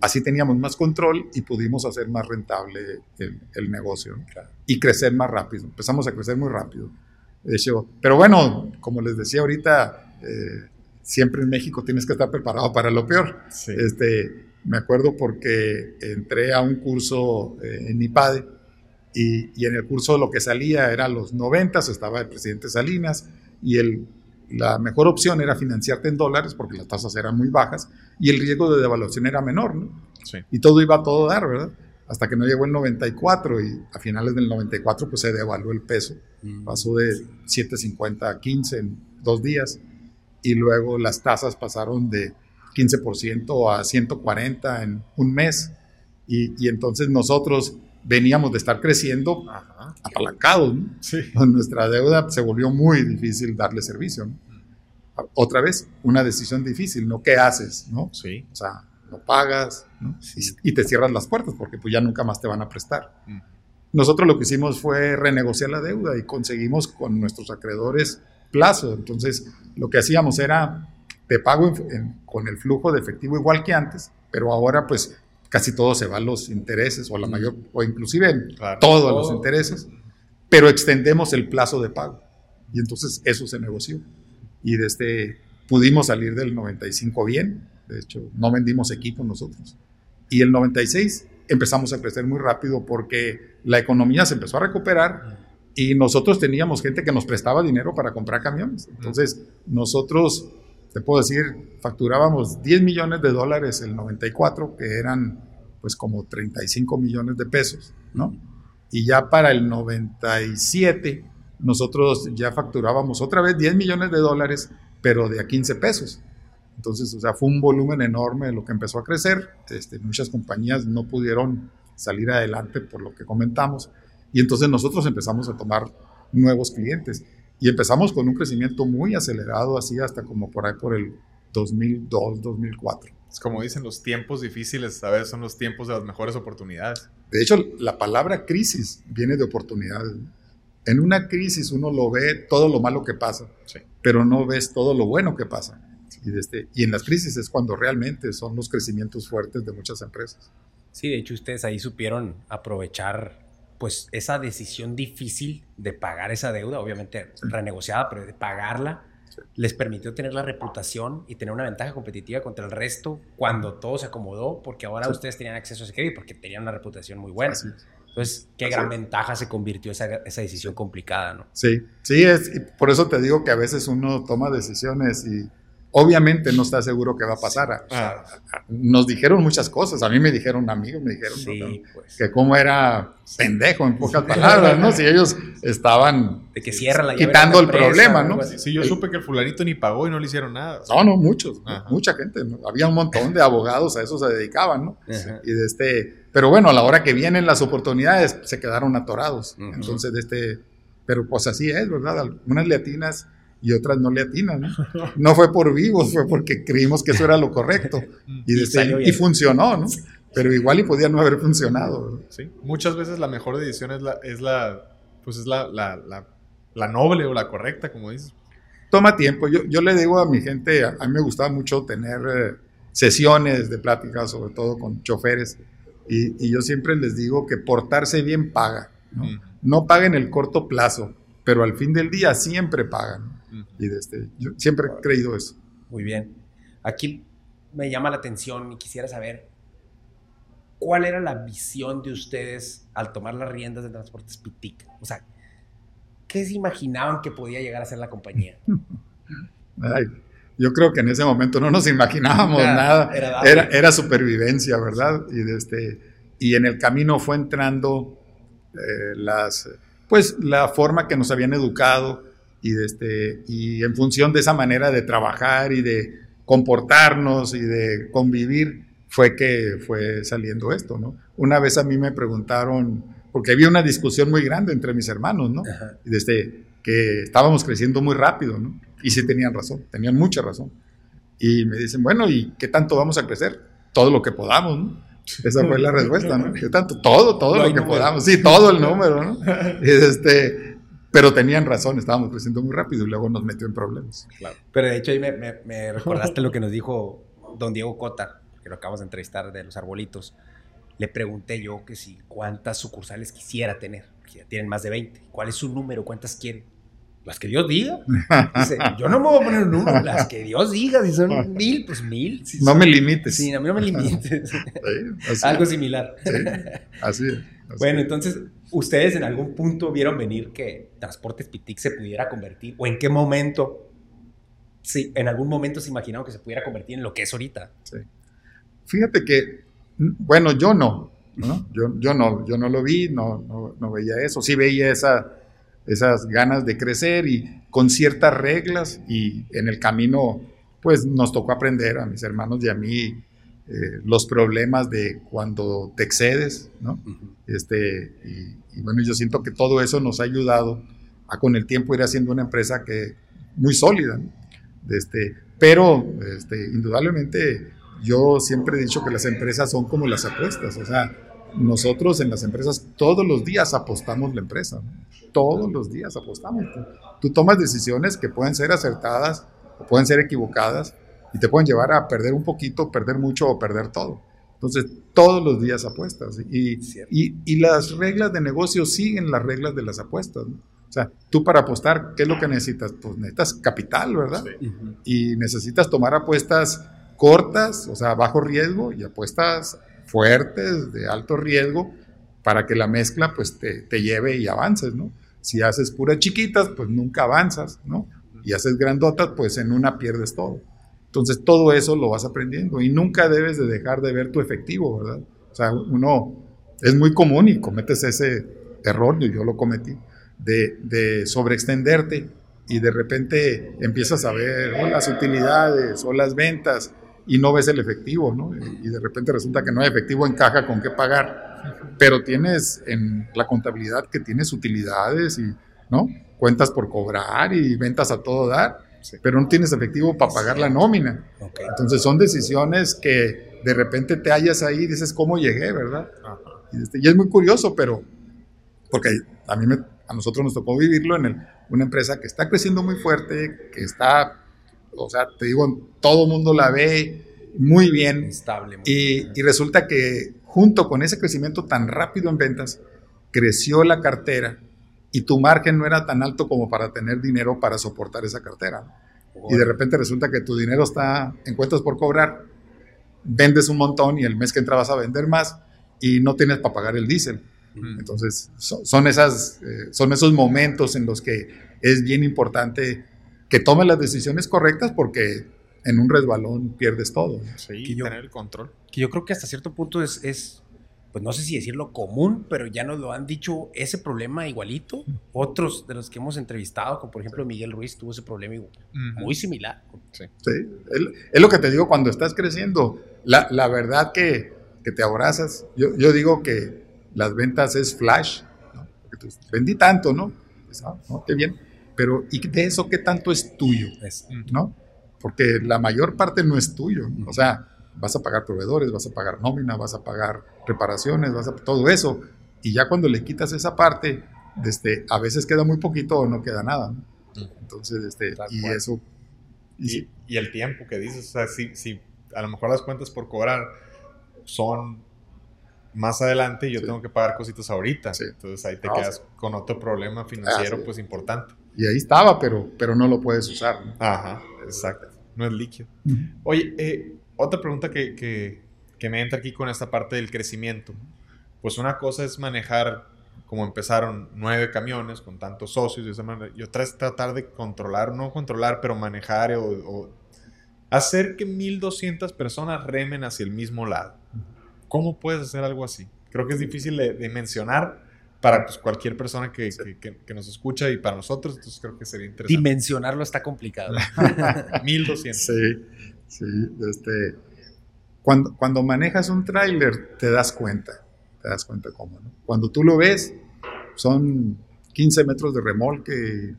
Speaker 1: Así teníamos más control y pudimos hacer más rentable el, negocio y crecer más rápido. Empezamos a crecer muy rápido. De hecho, pero bueno, como les decía ahorita, eh, siempre en México tienes que estar preparado para lo peor. Este, me acuerdo porque entré a un curso eh, en IPADE y, y, en el curso lo que salía era los 90, estaba el presidente Salinas y el la mejor opción era financiarte en dólares porque las tasas eran muy bajas y el riesgo de devaluación era menor, ¿no? Sí. Y todo iba a todo dar, ¿verdad? Hasta que no llegó el 94 y a finales del 94 pues se devaluó el peso. Mm. Pasó de 7.50 a 15 en dos días y luego las tasas pasaron de 15% a 140 en un mes y, y entonces nosotros veníamos de estar creciendo apalancados. ¿no? Sí. Nuestra deuda se volvió muy difícil darle servicio. ¿no? Otra vez, una decisión difícil, ¿no? ¿Qué haces? ¿no?
Speaker 3: Sí.
Speaker 1: O sea, lo pagas ¿no? y, te cierras las puertas porque pues ya nunca más te van a prestar. Mm. Nosotros lo que hicimos fue renegociar la deuda y conseguimos con nuestros acreedores plazo. Entonces, lo que hacíamos era, te pago con el flujo de efectivo igual que antes, pero ahora pues casi todo se va a los intereses o la mayor, o inclusive todo a los intereses, pero extendemos el plazo de pago. Y entonces eso se negoció. Y desde pudimos salir del 95 bien, de hecho no vendimos equipo nosotros. Y el 96 empezamos a crecer muy rápido porque la economía se empezó a recuperar y nosotros teníamos gente que nos prestaba dinero para comprar camiones. Entonces nosotros te puedo decir, facturábamos 10 millones de dólares el 94, que eran pues como 35 millones de pesos, ¿no? Y ya para el 97 nosotros ya facturábamos otra vez 10 millones de dólares, pero de a 15 pesos. Entonces, o sea, fue un volumen enorme lo que empezó a crecer. Este, muchas compañías no pudieron salir adelante por lo que comentamos. Y entonces nosotros empezamos a tomar nuevos clientes. Y empezamos con un crecimiento muy acelerado, así hasta como por ahí por el 2002, 2004.
Speaker 3: Es como dicen, los tiempos difíciles a veces son los tiempos de las mejores oportunidades.
Speaker 1: De hecho, la palabra crisis viene de oportunidades. En una crisis uno lo ve todo lo malo que pasa, pero no ves todo lo bueno que pasa. Y, este, y en las crisis es cuando realmente son los crecimientos fuertes de muchas empresas.
Speaker 2: Sí, de hecho ustedes ahí supieron aprovechar pues esa decisión difícil de pagar esa deuda, obviamente renegociada, pero de pagarla, les permitió tener la reputación y tener una ventaja competitiva contra el resto cuando todo se acomodó, porque ahora ustedes tenían acceso a ese crédito porque tenían una reputación muy buena. Entonces, qué gran ventaja se convirtió esa, esa decisión complicada, ¿no?
Speaker 1: Sí, sí, es, por eso te digo que a veces uno toma decisiones y obviamente no está seguro qué va a pasar. Ah. nos dijeron muchas cosas. A mí me dijeron amigos, me dijeron pues. que cómo era pendejo, en pocas palabras, ¿no? Si ellos estaban
Speaker 2: de que cierra la
Speaker 1: quitando el problema, ¿no?
Speaker 3: Sí, yo supe que el fulanito ni pagó y no le hicieron nada.
Speaker 1: No, no, muchos, mucha gente. Había un montón de abogados, a eso se dedicaban, ¿no? Y de este, pero bueno, a la hora que vienen las oportunidades, se quedaron atorados. Entonces, de este, pero pues así es, ¿verdad? Algunas latinas y otras no le atinan. ¿no? no fue por vivos, fue porque creímos que eso era lo correcto y, y, funcionó, ¿no? Pero igual y podía no haber funcionado.
Speaker 3: Sí, muchas veces la mejor decisión es la, es la, pues es la, la, la, noble o la correcta, como dices.
Speaker 1: Toma tiempo. Yo, yo le digo a mi gente, a, mí me gustaba mucho tener eh, sesiones de plática, sobre todo con choferes, y, y, yo siempre les digo que portarse bien paga. ¿no? no paga en el corto plazo, pero al fin del día siempre pagan. Y desde, yo siempre he creído eso.
Speaker 2: Muy bien. Aquí me llama la atención y quisiera saber cuál era la visión de ustedes al tomar las riendas de Transportes Pitic. O sea, ¿qué se imaginaban que podía llegar a ser la compañía?
Speaker 1: yo creo que en ese momento no nos imaginábamos nada. Era, era, supervivencia, ¿verdad? Y, este, y en el camino fue entrando eh, las, pues, la forma que nos habían educado y, este, y en función de esa manera de trabajar y de comportarnos y de convivir, fue que fue saliendo esto, ¿no? Una vez a mí me preguntaron, porque había una discusión muy grande entre mis hermanos, ¿no? Desde que estábamos creciendo muy rápido, ¿no? Y sí tenían razón, tenían mucha razón. Y me dicen, bueno, ¿y qué tanto vamos a crecer? Todo lo que podamos, ¿no? Esa fue la respuesta, ¿no? ¿Qué tanto? Todo, todo lo que podamos. Sí, todo el número, ¿no? Y este, pero tenían razón, estábamos creciendo muy rápido y luego nos metió en problemas.
Speaker 2: Claro. Pero de hecho ahí me, me, me recordaste lo que nos dijo don Diego Cota, que lo acabamos de entrevistar de los arbolitos, le pregunté yo que si cuántas sucursales quisiera tener, que ya tienen más de 20, ¿cuál es su número? ¿Cuántas quiere? Las que Dios diga. Dice, yo no me voy a poner un número, las que Dios diga, si son mil, pues mil.
Speaker 1: no me limites.
Speaker 2: Sí, a mí no me limites. Algo similar.
Speaker 1: Sí, así es.
Speaker 2: bueno, entonces, ¿ustedes en algún punto vieron venir que Transportes Pitic se pudiera convertir? ¿O en qué momento? Sí, en algún momento se imaginaron que se pudiera convertir en lo que es ahorita.
Speaker 1: Sí. Fíjate que, bueno, yo no, ¿no? Yo, yo no, yo no lo vi, no, no, veía eso, sí veía esa, esas ganas de crecer y con ciertas reglas y en el camino, pues nos tocó aprender a mis hermanos y a mí eh, los problemas de cuando te excedes, ¿no? este, y, bueno, yo siento que todo eso nos ha ayudado a con el tiempo ir haciendo una empresa que muy sólida, este, pero este, indudablemente yo siempre he dicho que las empresas son como las apuestas, o sea, nosotros en las empresas todos los días apostamos la empresa, todos los días apostamos. Tú, tomas decisiones que pueden ser acertadas o pueden ser equivocadas y te pueden llevar a perder un poquito, perder mucho o perder todo. Entonces, todos los días apuestas. Y, y, las reglas de negocio siguen las reglas de las apuestas. O sea, tú para apostar, ¿qué es lo que necesitas? Pues necesitas capital, ¿verdad? Y necesitas tomar apuestas cortas, o sea, bajo riesgo, y apuestas fuertes, de alto riesgo, para que la mezcla pues te, lleve y avances, ¿no? Si haces puras chiquitas, pues nunca avanzas, ¿no? Y haces grandotas, pues en una pierdes todo. Entonces todo eso lo vas aprendiendo y nunca debes de dejar de ver tu efectivo, ¿verdad? O sea, uno es muy común y cometes ese error, yo lo cometí, de, de sobreextenderte y de repente empiezas a ver las utilidades o las ventas y no ves el efectivo, ¿no? Y de repente resulta que no hay efectivo en caja con qué pagar, pero tienes en la contabilidad que tienes utilidades y, ¿no? Cuentas por cobrar y ventas a todo dar, pero no tienes efectivo para pagar la nómina. Entonces son decisiones que de repente te hallas ahí y dices, ¿cómo llegué, verdad? Este, y, es muy curioso, pero, porque a mí me, a nosotros nos tocó vivirlo en una empresa que está creciendo muy fuerte, que está o sea, te digo, todo el mundo la ve muy bien.
Speaker 2: Estable.
Speaker 1: y, y, resulta que junto con ese crecimiento tan rápido en ventas, creció la cartera y tu margen no era tan alto como para tener dinero para soportar esa cartera. Y de repente resulta que tu dinero está en cuentas por cobrar, vendes un montón y el mes que entra vas a vender más y no tienes para pagar el diésel. Entonces, son, esas, eh, son esos momentos en los que es bien importante que tome las decisiones correctas porque en un resbalón pierdes todo.
Speaker 3: Sí, tener el control.
Speaker 2: Que yo creo que hasta cierto punto es, es, pues no sé si decirlo común, pero ya nos lo han dicho ese problema igualito. Otros de los que hemos entrevistado, como por ejemplo Miguel Ruiz, tuvo ese problema muy similar.
Speaker 1: Sí, sí. Es, lo que te digo cuando estás creciendo. La, la verdad que, que, te abrazas. Yo, yo, digo que las ventas es flash. ¿no? vendí tanto, ¿no? Pues, ah, ¿no? Qué bien pero ¿y de eso qué tanto es tuyo? ¿No? Porque la mayor parte no es tuyo. O sea, vas a pagar proveedores, vas a pagar nómina, vas a pagar reparaciones, vas a todo eso. Y ya cuando le quitas esa parte, este, a veces queda muy poquito o no queda nada. Entonces, este, y eso...
Speaker 3: Y, y, el tiempo que dices, o sea, si, si a lo mejor las cuentas por cobrar son más adelante yo tengo que pagar cositas ahorita. Entonces ahí te ah, quedas con otro problema financiero ah, pues importante.
Speaker 1: Y ahí estaba, pero, pero no lo puedes usar.
Speaker 3: Ajá, exacto. No es líquido. Oye, eh, otra pregunta que, que, que me entra aquí con esta parte del crecimiento. Pues una cosa es manejar como empezaron nueve camiones con tantos socios, y esa manera, y otra es tratar de controlar, no controlar, pero manejar o, hacer que 1200 personas remen hacia el mismo lado. ¿Cómo puedes hacer algo así? Creo que es difícil de, mencionar para pues, cualquier persona que, que, que, nos escucha y para nosotros, entonces creo que sería interesante.
Speaker 2: Dimensionarlo está complicado.
Speaker 3: 1200.
Speaker 1: Sí, sí. Este, cuando, cuando manejas un tráiler te das cuenta te das cuenta cómo, ¿no? Cuando tú lo ves, son 15 metros de remolque,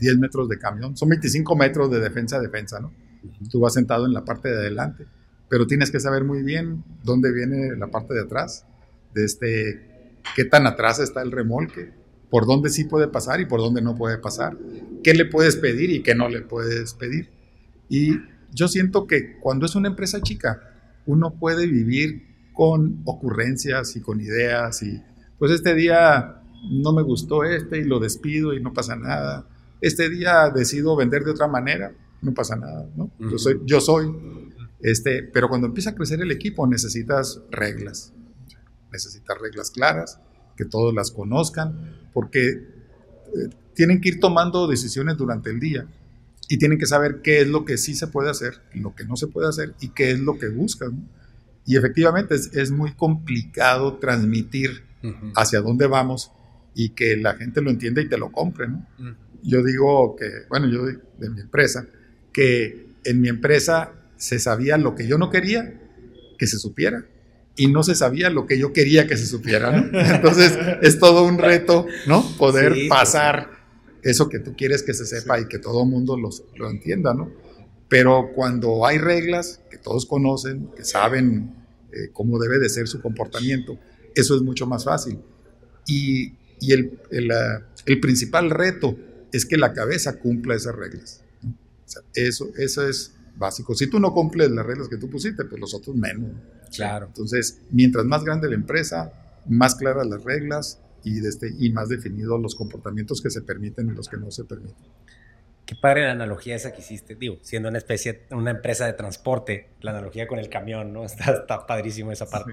Speaker 1: 10 metros de camión, son 25 metros de defensa a defensa, ¿no? Tú vas sentado en la parte de adelante, pero tienes que saber muy bien dónde viene la parte de atrás, de este, qué tan atrás está el remolque, por dónde sí puede pasar y por dónde no puede pasar, qué le puedes pedir y qué no le puedes pedir. Y yo siento que cuando es una empresa chica, uno puede vivir con ocurrencias y con ideas y pues este día no me gustó este y lo despido y no pasa nada. Este día decido vender de otra manera, no pasa nada, ¿no? Yo soy, yo soy, este, pero cuando empieza a crecer el equipo necesitas reglas, necesitas reglas claras, que todos las conozcan, porque eh, tienen que ir tomando decisiones durante el día y tienen que saber qué es lo que sí se puede hacer, lo que no se puede hacer y qué es lo que buscan. Y efectivamente es, muy complicado transmitir hacia dónde vamos y que la gente lo entienda y te lo compre. ¿no? Yo digo que, bueno, yo de, mi empresa, que en mi empresa se sabía lo que yo no quería que se supiera y no se sabía lo que yo quería que se supiera, ¿no? Entonces es todo un reto, ¿no? Poder pasar eso que tú quieres que se sepa y que todo el mundo lo, lo entienda, ¿no? Pero cuando hay reglas que todos conocen, que saben eh, cómo debe de ser su comportamiento, eso es mucho más fácil. Y, y el, el, el, principal reto es que la cabeza cumpla esas reglas. eso, eso es básico. Si tú no cumples las reglas que tú pusiste, pues los otros menos.
Speaker 2: Claro.
Speaker 1: Entonces, mientras más grande la empresa, más claras las reglas y, este, y más definidos los comportamientos que se permiten y los que no se permiten.
Speaker 2: Qué padre la analogía esa que hiciste, digo, siendo una especie, una empresa de transporte, la analogía con el camión, ¿no? Está, está padrísimo esa parte.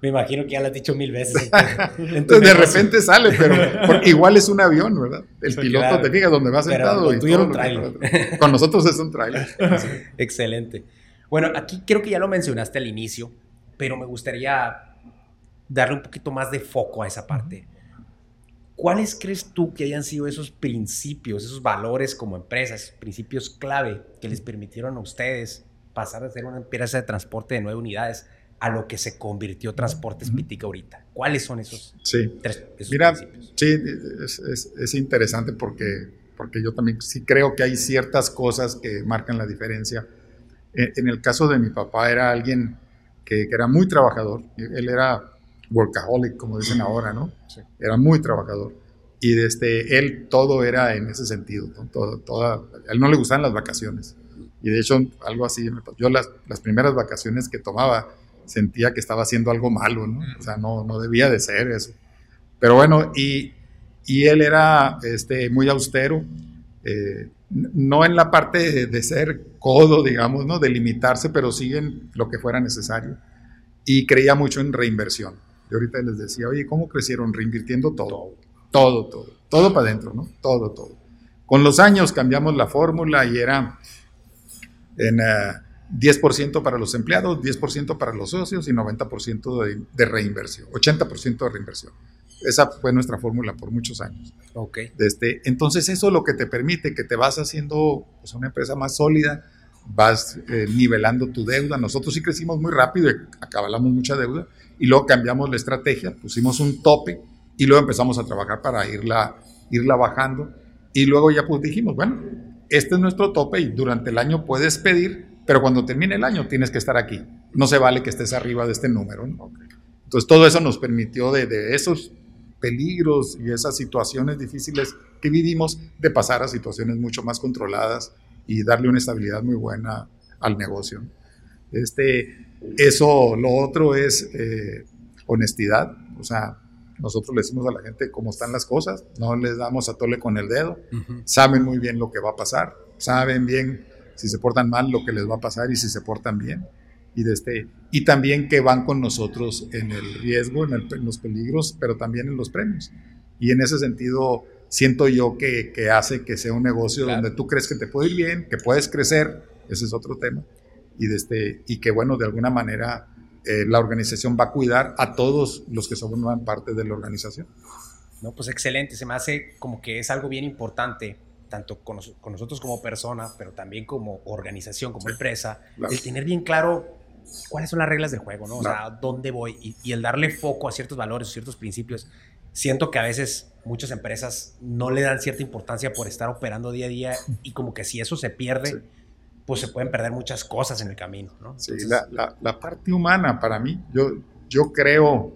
Speaker 2: Me imagino que ya la has dicho mil veces.
Speaker 1: de repente sale, pero igual es un avión, ¿verdad? El piloto te fija donde va sentado.
Speaker 2: y un trailer.
Speaker 1: Con nosotros es un trailer.
Speaker 2: Excelente. Bueno, aquí creo que ya lo mencionaste al inicio, pero me gustaría darle un poquito más de foco a esa parte. ¿Cuáles crees tú que hayan sido esos principios, esos valores como empresas, principios clave que les permitieron a ustedes pasar de ser una empresa de transporte de nueve unidades a lo que se convirtió Transportes Pitica ahorita? ¿Cuáles son esos,
Speaker 1: sí. tres, Mira, Sí, es, interesante porque, porque yo también sí creo que hay ciertas cosas que marcan la diferencia. En, en el caso de mi papá era alguien que, que era muy trabajador. Él era workaholic, como dicen ahora, ¿no? Era muy trabajador. Y desde él todo era en ese sentido. Todo, toda, a él no le gustaban las vacaciones. Y de hecho, algo así, yo las, las primeras vacaciones que tomaba sentía que estaba haciendo algo malo, ¿no? O sea, no, no debía de ser eso. Pero bueno, y, y él era este, muy austero, eh, no en la parte de, de, ser codo, digamos, ¿no? De limitarse, pero sí en lo que fuera necesario. Y creía mucho en reinversión. Y ahorita les decía, oye, ¿cómo crecieron? Reinvirtiendo todo. Todo, todo. Todo para adentro, ¿no? Todo, todo. Con los años cambiamos la fórmula y era en 10% eh, para los empleados, 10% para los socios y 90% de, de, reinversión, 80% de reinversión. Esa fue nuestra fórmula por muchos años.
Speaker 2: Ok.
Speaker 1: Este, entonces eso es lo que te permite que te vas haciendo pues, una empresa más sólida, vas eh, nivelando tu deuda. Nosotros sí crecimos muy rápido y acabamos mucha deuda y luego cambiamos la estrategia, pusimos un tope y luego empezamos a trabajar para irla, irla bajando y luego ya pues dijimos, bueno, este es nuestro tope y durante el año puedes pedir, pero cuando termine el año tienes que estar aquí. No se vale que estés arriba de este número. Entonces todo eso nos permitió de, de esos peligros y esas situaciones difíciles que vivimos, de pasar a situaciones mucho más controladas y darle una estabilidad muy buena al negocio. Este, eso, lo otro es eh, honestidad, o sea, nosotros le decimos a la gente cómo están las cosas, no les damos a tole con el dedo, saben muy bien lo que va a pasar, saben bien si se portan mal lo que les va a pasar y si se portan bien. y, de este, y también que van con nosotros en el riesgo, en, los peligros, pero también en los premios. Y en ese sentido, siento yo que, que hace que sea un negocio donde tú crees que te puede ir bien, que puedes crecer, ese es otro tema, y, de este, y que bueno, de alguna manera eh, la organización va a cuidar a todos los que son parte de la organización.
Speaker 2: No, pues excelente, se me hace como que es algo bien importante tanto con, nosotros como persona, pero también como organización, como empresa, el tener bien claro cuáles son las reglas del juego, ¿no? O sea, dónde voy y, el darle foco a ciertos valores, ciertos principios. Siento que a veces muchas empresas no le dan cierta importancia por estar operando día a día y como que si eso se pierde, pues se pueden perder muchas cosas en el camino, ¿no?
Speaker 1: sí, la, la, parte humana para mí, yo, yo creo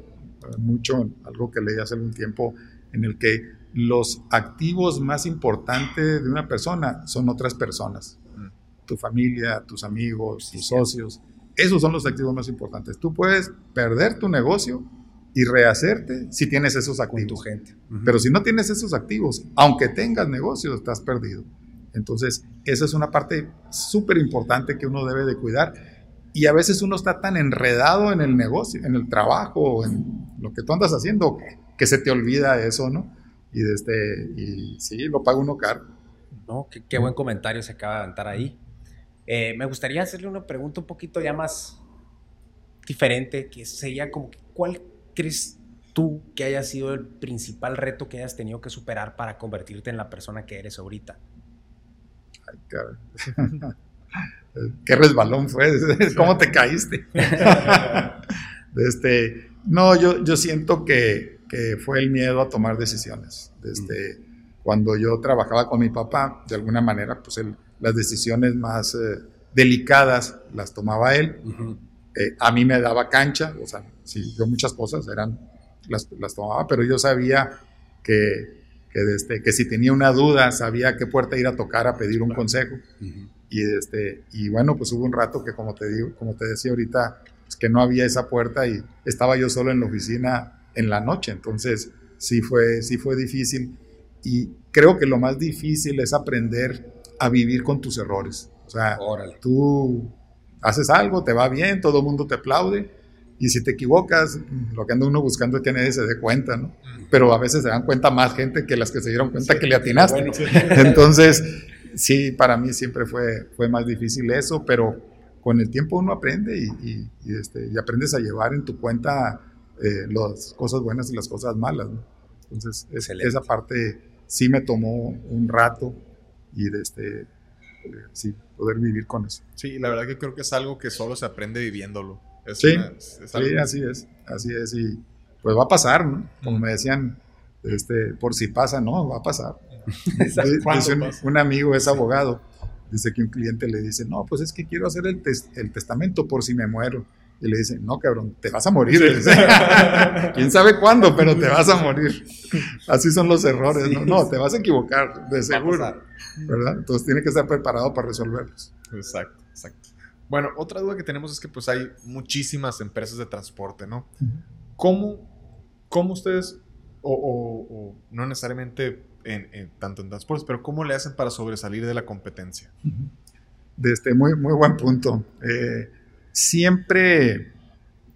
Speaker 1: mucho en algo que leí hace un tiempo, en el que los activos más importantes de una persona son otras personas. Mm. Tu familia, tus amigos, tus socios. Esos son los activos más importantes. Tú puedes perder tu negocio y rehacerte si tienes esos activos.
Speaker 2: tu gente.
Speaker 1: Pero si no tienes esos activos, aunque tengas negocio, estás perdido. Entonces, esa es una parte súper importante que uno debe de cuidar. Y a veces uno está tan enredado en el negocio, en el trabajo, en lo que tú andas haciendo, que se te olvida eso, ¿no? Y, desde, y sí, lo paga uno caro.
Speaker 2: No, qué, buen comentario se acaba de aventar ahí. Eh, me gustaría hacerle una pregunta un poquito ya más diferente, que sería como, ¿cuál crees tú que haya sido el principal reto que hayas tenido que superar para convertirte en la persona que eres ahorita?
Speaker 1: Ay, Qué resbalón fue, ¿cómo te caíste? este, no, yo, yo siento que, fue el miedo a tomar decisiones. Desde cuando yo trabajaba con mi papá, de alguna manera, pues las decisiones más eh, delicadas las tomaba él. Eh, a mí me daba cancha, o sea, sí, yo muchas cosas eran, las, las tomaba, pero yo sabía que, que, desde, que si tenía una duda, sabía qué puerta ir a tocar a pedir un consejo. Y, este, y bueno, pues hubo un rato que, como te, digo, como te decía ahorita, pues que no había esa puerta y estaba yo solo en la oficina en la noche. Entonces, sí fue, sí fue difícil. Y creo que lo más difícil es aprender a vivir con tus errores. O sea, tú haces algo, te va bien, todo el mundo te aplaude. Y si te equivocas, lo que anda uno buscando es que nadie se dé cuenta, ¿no? Pero a veces se dan cuenta más gente que las que se dieron cuenta que le atinaste. Entonces, sí, para mí siempre fue, fue más difícil eso, pero con el tiempo uno aprende y, este, y aprendes a llevar en tu cuenta eh, las cosas buenas y las cosas malas. Entonces, esa parte sí me tomó un rato y de este, eh, sí, poder vivir con eso.
Speaker 3: Sí, la verdad que creo que es algo que solo se aprende viviéndolo.
Speaker 1: sí, sí, así es, así es. Y pues va a pasar, ¿no? Como me decían, este, por si pasa, no, va a pasar. un, un, amigo es abogado, dice que un cliente le dice, no, pues es que quiero hacer el, el testamento por si me muero. Y le dicen, no, cabrón, te vas a morir. Quién sabe cuándo, pero te vas a morir. Así son los errores. ¿no? no, te vas a equivocar, de seguro. ¿Verdad? Entonces tiene que estar preparado para resolverlos.
Speaker 3: Exacto, exacto. Bueno, otra duda que tenemos es que pues hay muchísimas empresas de transporte, ¿no? ¿Cómo, ¿Cómo, ustedes, o, no necesariamente en, tanto en transportes, pero cómo le hacen para sobresalir de la competencia?
Speaker 1: De este, muy, muy buen punto. Eh, siempre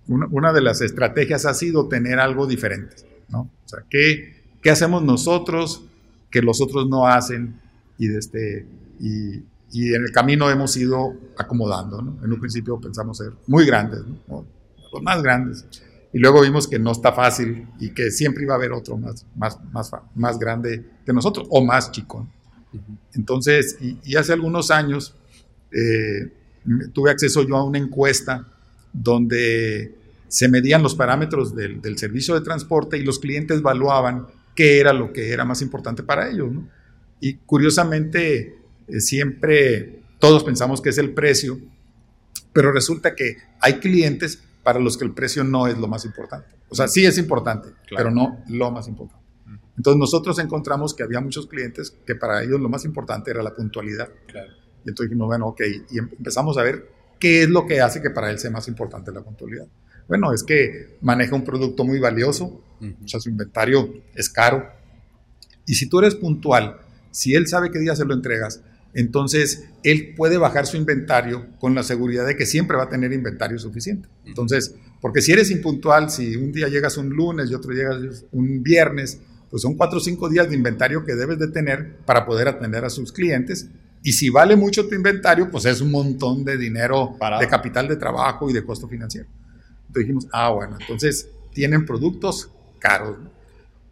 Speaker 1: una, de las estrategias ha sido tener algo diferente, ¿no? O sea, ¿qué, qué hacemos nosotros que los otros no hacen? Y, este, y, y, en el camino hemos ido acomodando, ¿no? En un principio pensamos ser muy grandes, ¿no? Los más grandes. Y luego vimos que no está fácil y que siempre iba a haber otro más, más, más, más grande que nosotros o más chico. Entonces, y, y, hace algunos años, eh, tuve acceso yo a una encuesta donde se medían los parámetros del, servicio de transporte y los clientes evaluaban qué era lo que era más importante para ellos. Y curiosamente, eh, siempre todos pensamos que es el precio, pero resulta que hay clientes para los que el precio no es lo más importante. O sea, sí es importante, pero no lo más importante. Entonces nosotros encontramos que había muchos clientes que para ellos lo más importante era la puntualidad. Claro. Y entonces dijimos, bueno, ok, y em, empezamos a ver qué es lo que hace que para él sea más importante la puntualidad. Bueno, es que maneja un producto muy valioso, o sea, su inventario es caro. Y si tú eres puntual, si él sabe qué día se lo entregas, Entonces, él puede bajar su inventario con la seguridad de que siempre va a tener inventario suficiente. Entonces, porque si eres impuntual, si un día llegas un lunes y otro llegas un viernes, pues son cuatro o cinco días de inventario que debes de tener para poder atender a sus clientes. Y si vale mucho tu inventario, pues es un montón de dinero de capital de trabajo y de costo financiero. Entonces dijimos, ah, bueno, entonces tienen productos caros.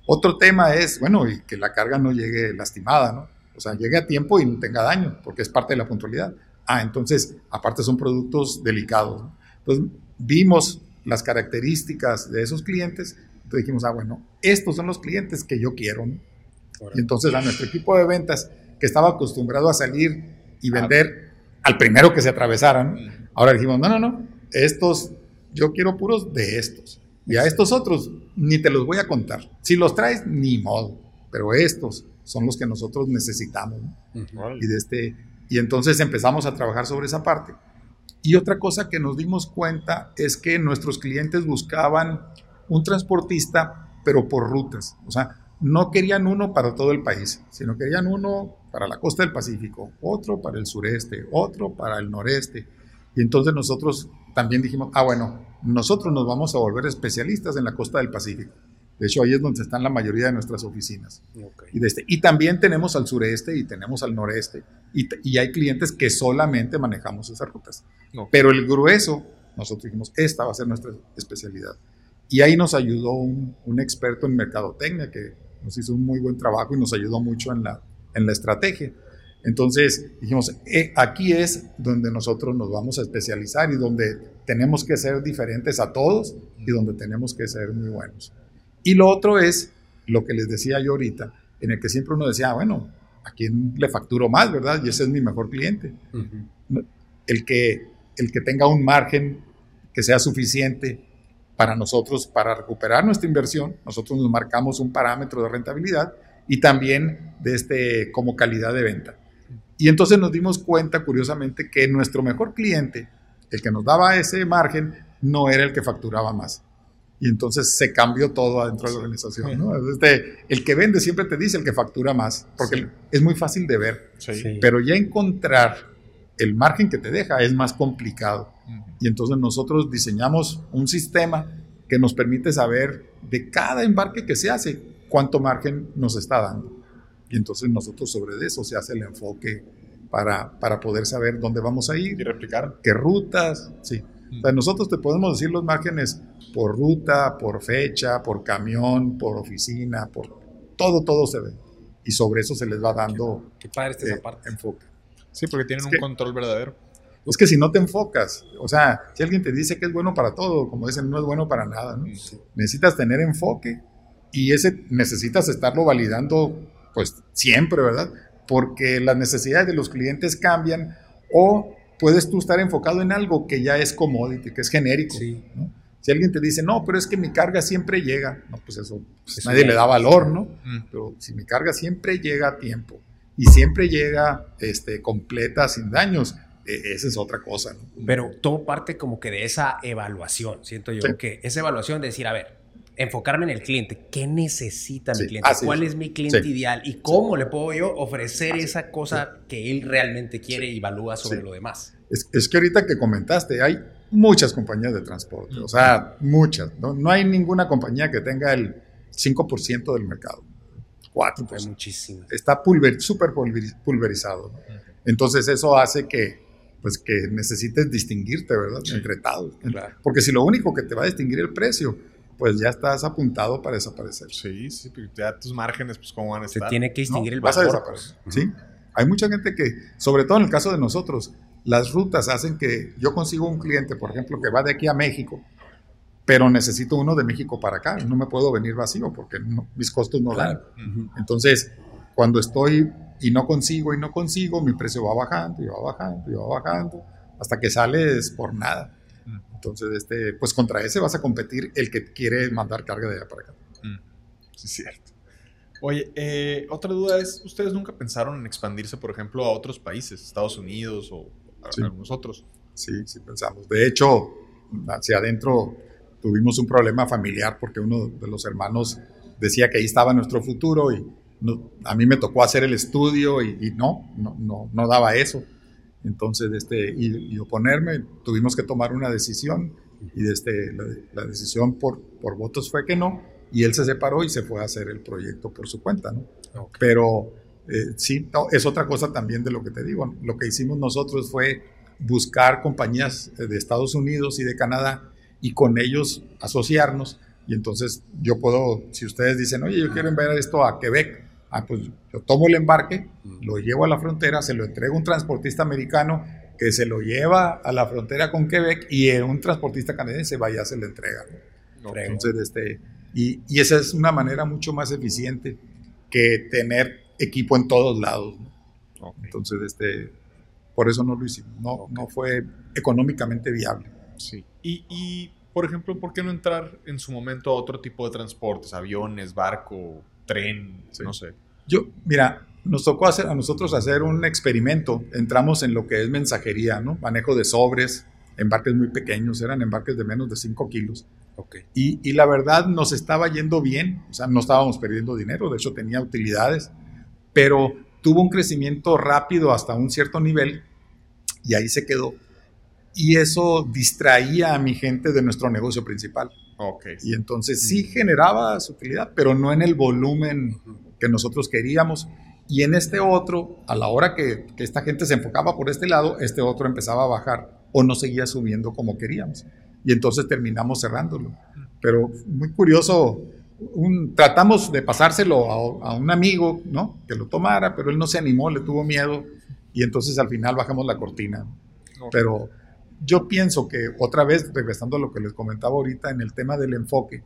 Speaker 1: Otro tema es, bueno, y que la carga no llegue lastimada, ¿no? O sea, llegue a tiempo y no tenga daño, porque es parte de la puntualidad. Ah, entonces, aparte son productos delicados. ¿no? Entonces, vimos las características de esos clientes entonces dijimos, ah, bueno, estos son los clientes que yo quiero. Y entonces a nuestro equipo de ventas, que estaba acostumbrado a salir y ah. vender al primero que se atravesaran, ahora dijimos, no, no, no, estos, yo quiero puros de estos. Y a estos otros ni te los voy a contar. Si los traes, ni modo. Pero estos son los que nosotros necesitamos. Y, de este, y entonces empezamos a trabajar sobre esa parte. Y otra cosa que nos dimos cuenta es que nuestros clientes buscaban un transportista, pero por rutas. O sea, no querían uno para todo el país, sino querían uno para la costa del Pacífico, otro para el sureste, otro para el noreste. Y entonces nosotros también dijimos, ah, bueno, nosotros nos vamos a volver especialistas en la costa del Pacífico. De hecho, ahí es donde están la mayoría de nuestras oficinas. Y, este, y también tenemos al sureste y tenemos al noreste. Y, hay clientes que solamente manejamos esas rutas. Pero el grueso, nosotros dijimos, esta va a ser nuestra especialidad. Y ahí nos ayudó un, experto en mercadotecnia que nos hizo un muy buen trabajo y nos ayudó mucho en la, en la estrategia. Entonces dijimos, eh, aquí es donde nosotros nos vamos a especializar y donde tenemos que ser diferentes a todos y donde tenemos que ser muy buenos. Y lo otro es lo que les decía yo ahorita, en el que siempre uno decía, bueno, ¿a quién le facturo más, verdad? Y ese es mi mejor cliente. el, que, el que tenga un margen que sea suficiente para nosotros, para recuperar nuestra inversión, nosotros nos marcamos un parámetro de rentabilidad y también de este, como calidad de venta. Y entonces nos dimos cuenta, curiosamente, que nuestro mejor cliente, el que nos daba ese margen, no era el que facturaba más. Y entonces se cambió todo adentro de la organización. ¿no? Este, el que vende siempre te dice el que factura más, porque es muy fácil de ver. Pero ya encontrar el margen que te deja es más complicado. Y entonces nosotros diseñamos un sistema que nos permite saber de cada embarque que se hace cuánto margen nos está dando. Y entonces nosotros sobre eso se hace el enfoque para, para poder saber dónde vamos a ir.
Speaker 3: Y replicar.
Speaker 1: ¿Qué rutas? Sí. O sea, nosotros te podemos decir los márgenes por ruta, por fecha, por camión, por oficina, por todo, todo se ve. Y sobre eso se les va dando
Speaker 2: qué, padre esa eh, parte.
Speaker 1: enfoque.
Speaker 3: Sí, porque tienen un control verdadero.
Speaker 1: Es que si no te enfocas, o sea, si alguien te dice que es bueno para todo, como dicen, no es bueno para nada, ¿no? Necesitas tener enfoque y ese necesitas estarlo validando, pues siempre, ¿verdad? Porque las necesidades de los clientes cambian o puedes tú estar enfocado en algo que ya es commodity, que es genérico, ¿no? Si alguien te dice, no, pero es que mi carga siempre llega, no, pues eso, pues nadie le da valor, ¿no? Mm. Pero si mi carga siempre llega a tiempo, y siempre llega este, completa, sin daños. E, esa es otra cosa.
Speaker 2: Pero todo parte como que de esa evaluación, siento yo, que esa evaluación de decir, a ver, enfocarme en el cliente, ¿qué necesita mi cliente? ¿Cuál es. mi cliente ideal? ¿Y cómo le puedo yo ofrecer esa cosa que él realmente quiere y evalúa sobre lo demás?
Speaker 1: Es, es, que ahorita que comentaste, hay muchas compañías de transporte, o sea, muchas. No, no hay ninguna compañía que tenga el 5% del mercado cuatro. Pues,
Speaker 2: muchísimo.
Speaker 1: Está pulver, súper pulverizado. Entonces eso hace que, pues, que necesites distinguirte, ¿verdad? Entre todos. Porque si lo único que te va a distinguir el precio, pues ya estás apuntado para desaparecer.
Speaker 3: Sí, sí, pero ya tus márgenes, pues cómo van a estar.
Speaker 2: Se tiene que distinguir el valor.
Speaker 1: Vas a desaparecer. Sí. Hay mucha gente que, sobre todo en el caso de nosotros, las rutas hacen que yo consigo un cliente, por ejemplo, que va de aquí a México pero necesito uno de México para acá, no me puedo venir vacío porque mis costos no dan. Entonces, cuando estoy y no consigo y no consigo, mi precio va bajando y va bajando y va bajando hasta que sales por nada. Entonces, este, pues contra ese vas a competir el que quiere mandar carga de allá para acá.
Speaker 3: Sí, es cierto. Oye, eh, otra duda es, ¿ustedes nunca pensaron en expandirse, por ejemplo, a otros países, Estados Unidos o a algunos otros?
Speaker 1: Sí, sí pensamos. De hecho, hacia adentro tuvimos un problema familiar porque uno de los hermanos decía que ahí estaba nuestro futuro y, a mí me tocó hacer el estudio y, no, no, no, no, daba eso. Entonces, este, y, oponerme, tuvimos que tomar una decisión y este, la, decisión por, por votos fue que no, y él se separó y se fue a hacer el proyecto por su cuenta, ¿no? Pero eh, sí, es otra cosa también de lo que te digo. Lo que hicimos nosotros fue buscar compañías de Estados Unidos y de Canadá y con ellos asociarnos. Y entonces yo puedo, si ustedes dicen, oye, yo quiero enviar esto a Quebec, ah, pues yo tomo el embarque, lo llevo a la frontera, se lo entrego a un transportista americano que se lo lleva a la frontera con Quebec y un transportista canadiense vaya, se le entrega. Entonces, este, y, y, esa es una manera mucho más eficiente que tener equipo en todos lados. Entonces, este, por eso no lo hicimos. No, no fue económicamente viable.
Speaker 3: Sí. Y, y, por ejemplo, ¿por qué no entrar en su momento a otro tipo de transportes? Aviones, barco, tren, no sé.
Speaker 1: Yo, mira, nos tocó hacer, a nosotros hacer un experimento. Entramos en lo que es mensajería, ¿no? Manejo de sobres, embarques muy pequeños, eran embarques de menos de 5 kilos. Okay. Y, y, la verdad nos estaba yendo bien, o sea, no estábamos perdiendo dinero, de hecho tenía utilidades, pero tuvo un crecimiento rápido hasta un cierto nivel y ahí se quedó. Y eso distraía a mi gente de nuestro negocio principal. Okay. Y entonces sí generaba su utilidad, pero no en el volumen que nosotros queríamos. Y en este otro, a la hora que, que, esta gente se enfocaba por este lado, este otro empezaba a bajar o no seguía subiendo como queríamos. Y entonces terminamos cerrándolo. Pero muy curioso, un, tratamos de pasárselo a, a, un amigo, ¿no? Que lo tomara, pero él no se animó, le tuvo miedo. Y entonces al final bajamos la cortina. Pero yo pienso que, otra vez, regresando a lo que les comentaba ahorita en el tema del enfoque,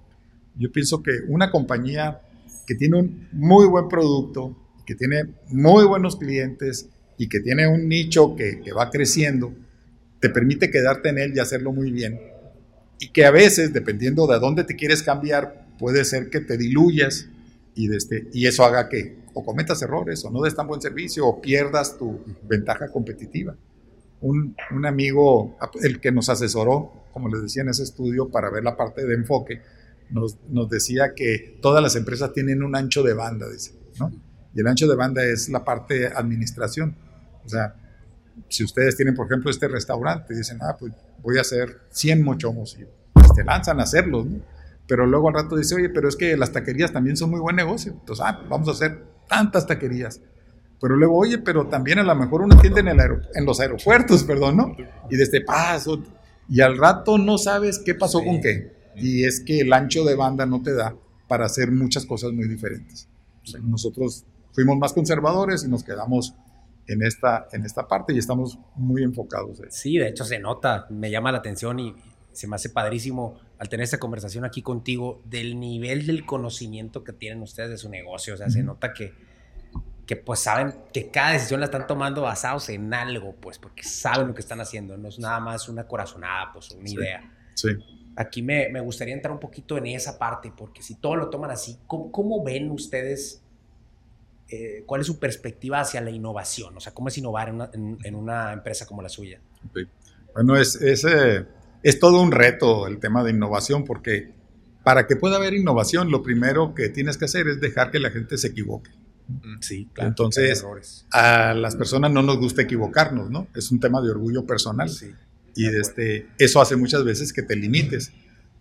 Speaker 1: yo pienso que una compañía que tiene un muy buen producto, que tiene muy buenos clientes y que tiene un nicho que, va creciendo, te permite quedarte en él y hacerlo muy bien. Y que a veces, dependiendo de dónde te quieres cambiar, puede ser que te diluyas y, este, y eso haga que o cometas errores o no des tan buen servicio o pierdas tu ventaja competitiva. Un, un, amigo, el que nos asesoró, como les decía en ese estudio, para ver la parte de enfoque, nos, nos decía que todas las empresas tienen un ancho de banda, dice, ¿no? Y el ancho de banda es la parte administración. O sea, si ustedes tienen, por ejemplo, este restaurante, dicen, ah, pues voy a hacer 100 mochomos y pues te lanzan a hacerlos. Pero luego al rato dice, oye, pero es que las taquerías también son muy buen negocio. Entonces, ah, vamos a hacer tantas taquerías. Pero luego, oye, pero también a lo mejor en, el en los aeropuertos, perdón, ¿no? Y desde este paso. Y al rato no sabes qué pasó con qué. Y es que el ancho de banda no te da para hacer muchas cosas muy diferentes. Nosotros fuimos más conservadores y nos quedamos en esta, en esta parte y estamos muy enfocados.
Speaker 2: Sí, de hecho se nota, me llama la atención y se me hace padrísimo al tener esta conversación aquí contigo del nivel del conocimiento que tienen ustedes de su negocio. O sea, se nota que, que pues saben que cada decisión la están tomando basados en algo, pues porque saben lo que están haciendo. No es nada más una corazonada, pues una idea.
Speaker 1: Sí.
Speaker 2: Aquí me, me, gustaría entrar un poquito en esa parte, porque si todo lo toman así, ¿cómo, cómo ven ustedes? Eh, ¿Cuál es su perspectiva hacia la innovación? O sea, ¿cómo es innovar en una, en, una empresa como la suya?
Speaker 1: Bueno, es, es eh, es todo un reto el tema de innovación porque para que pueda haber innovación, lo primero que tienes que hacer es dejar que la gente se equivoque.
Speaker 2: Mm, sí, claro.
Speaker 1: Entonces, a las personas no nos gusta equivocarnos, ¿no? Es un tema de orgullo personal. Sí, y este, eso hace muchas veces que te limites.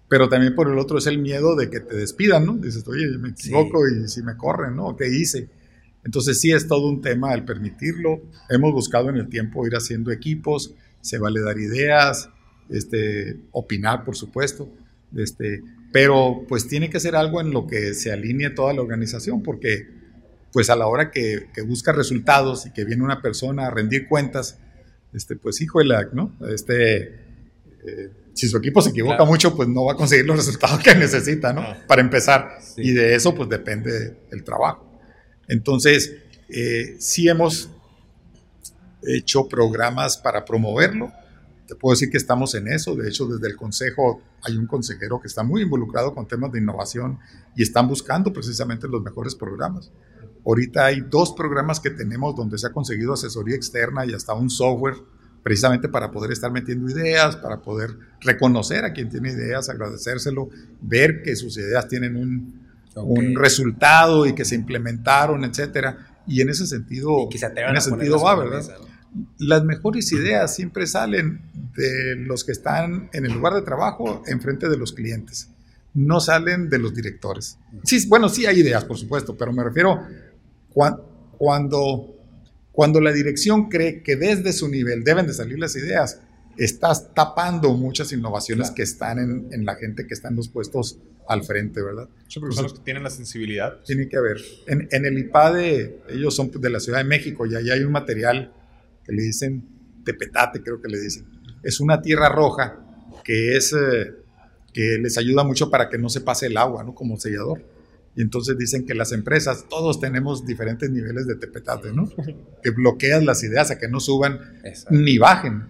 Speaker 1: Pero también por el otro es el miedo de que te despidan, ¿no? Dices, oye, me equivoco y si me corren, ¿no? ¿Qué hice? Entonces sí es todo un tema el permitirlo. Hemos buscado en el tiempo ir haciendo equipos, se vale dar ideas, este, opinar, por supuesto, este, pero pues tiene que ser algo en lo que se alinee toda la organización, porque pues a la hora que, que busca resultados y que viene una persona a rendir cuentas, este, pues híjole, ¿no? Este, eh, si su equipo se equivoca mucho, pues no va a conseguir los resultados que necesita, ¿no? Para empezar. Y de eso, pues depende el trabajo. Entonces, eh, sí hemos hecho programas para promoverlo, te puedo decir que estamos en eso. De hecho, desde el Consejo hay un consejero que está muy involucrado con temas de innovación y están buscando precisamente los mejores programas. Ahorita hay dos programas que tenemos donde se ha conseguido asesoría externa y hasta un software precisamente para poder estar metiendo ideas, para poder reconocer a quien tiene ideas, agradecérselo, ver que sus ideas tienen un, un resultado y que se implementaron, etcétera. Y en ese sentido, en ese sentido va, ¿verdad? Las mejores ideas siempre salen de los que están en el lugar de trabajo enfrente de los clientes. No salen de los directores. Sí, bueno, sí hay ideas, por supuesto, pero me refiero cuando, cuando la dirección cree que desde su nivel deben de salir las ideas, estás tapando muchas innovaciones que están en, en, la gente que está en los puestos al frente, ¿verdad?
Speaker 3: Son los que tienen la sensibilidad.
Speaker 1: Tiene que haber. En, en, el IPADE, ellos son de la Ciudad de México y ahí hay un material que le dicen tepetate, creo que le dicen. Es una tierra roja que es... Eh, que les ayuda mucho para que no se pase el agua, ¿no? Como sellador. Y entonces dicen que las empresas, todos tenemos diferentes niveles de tepetate, ¿no? Que bloqueas las ideas a que no suban ni bajen.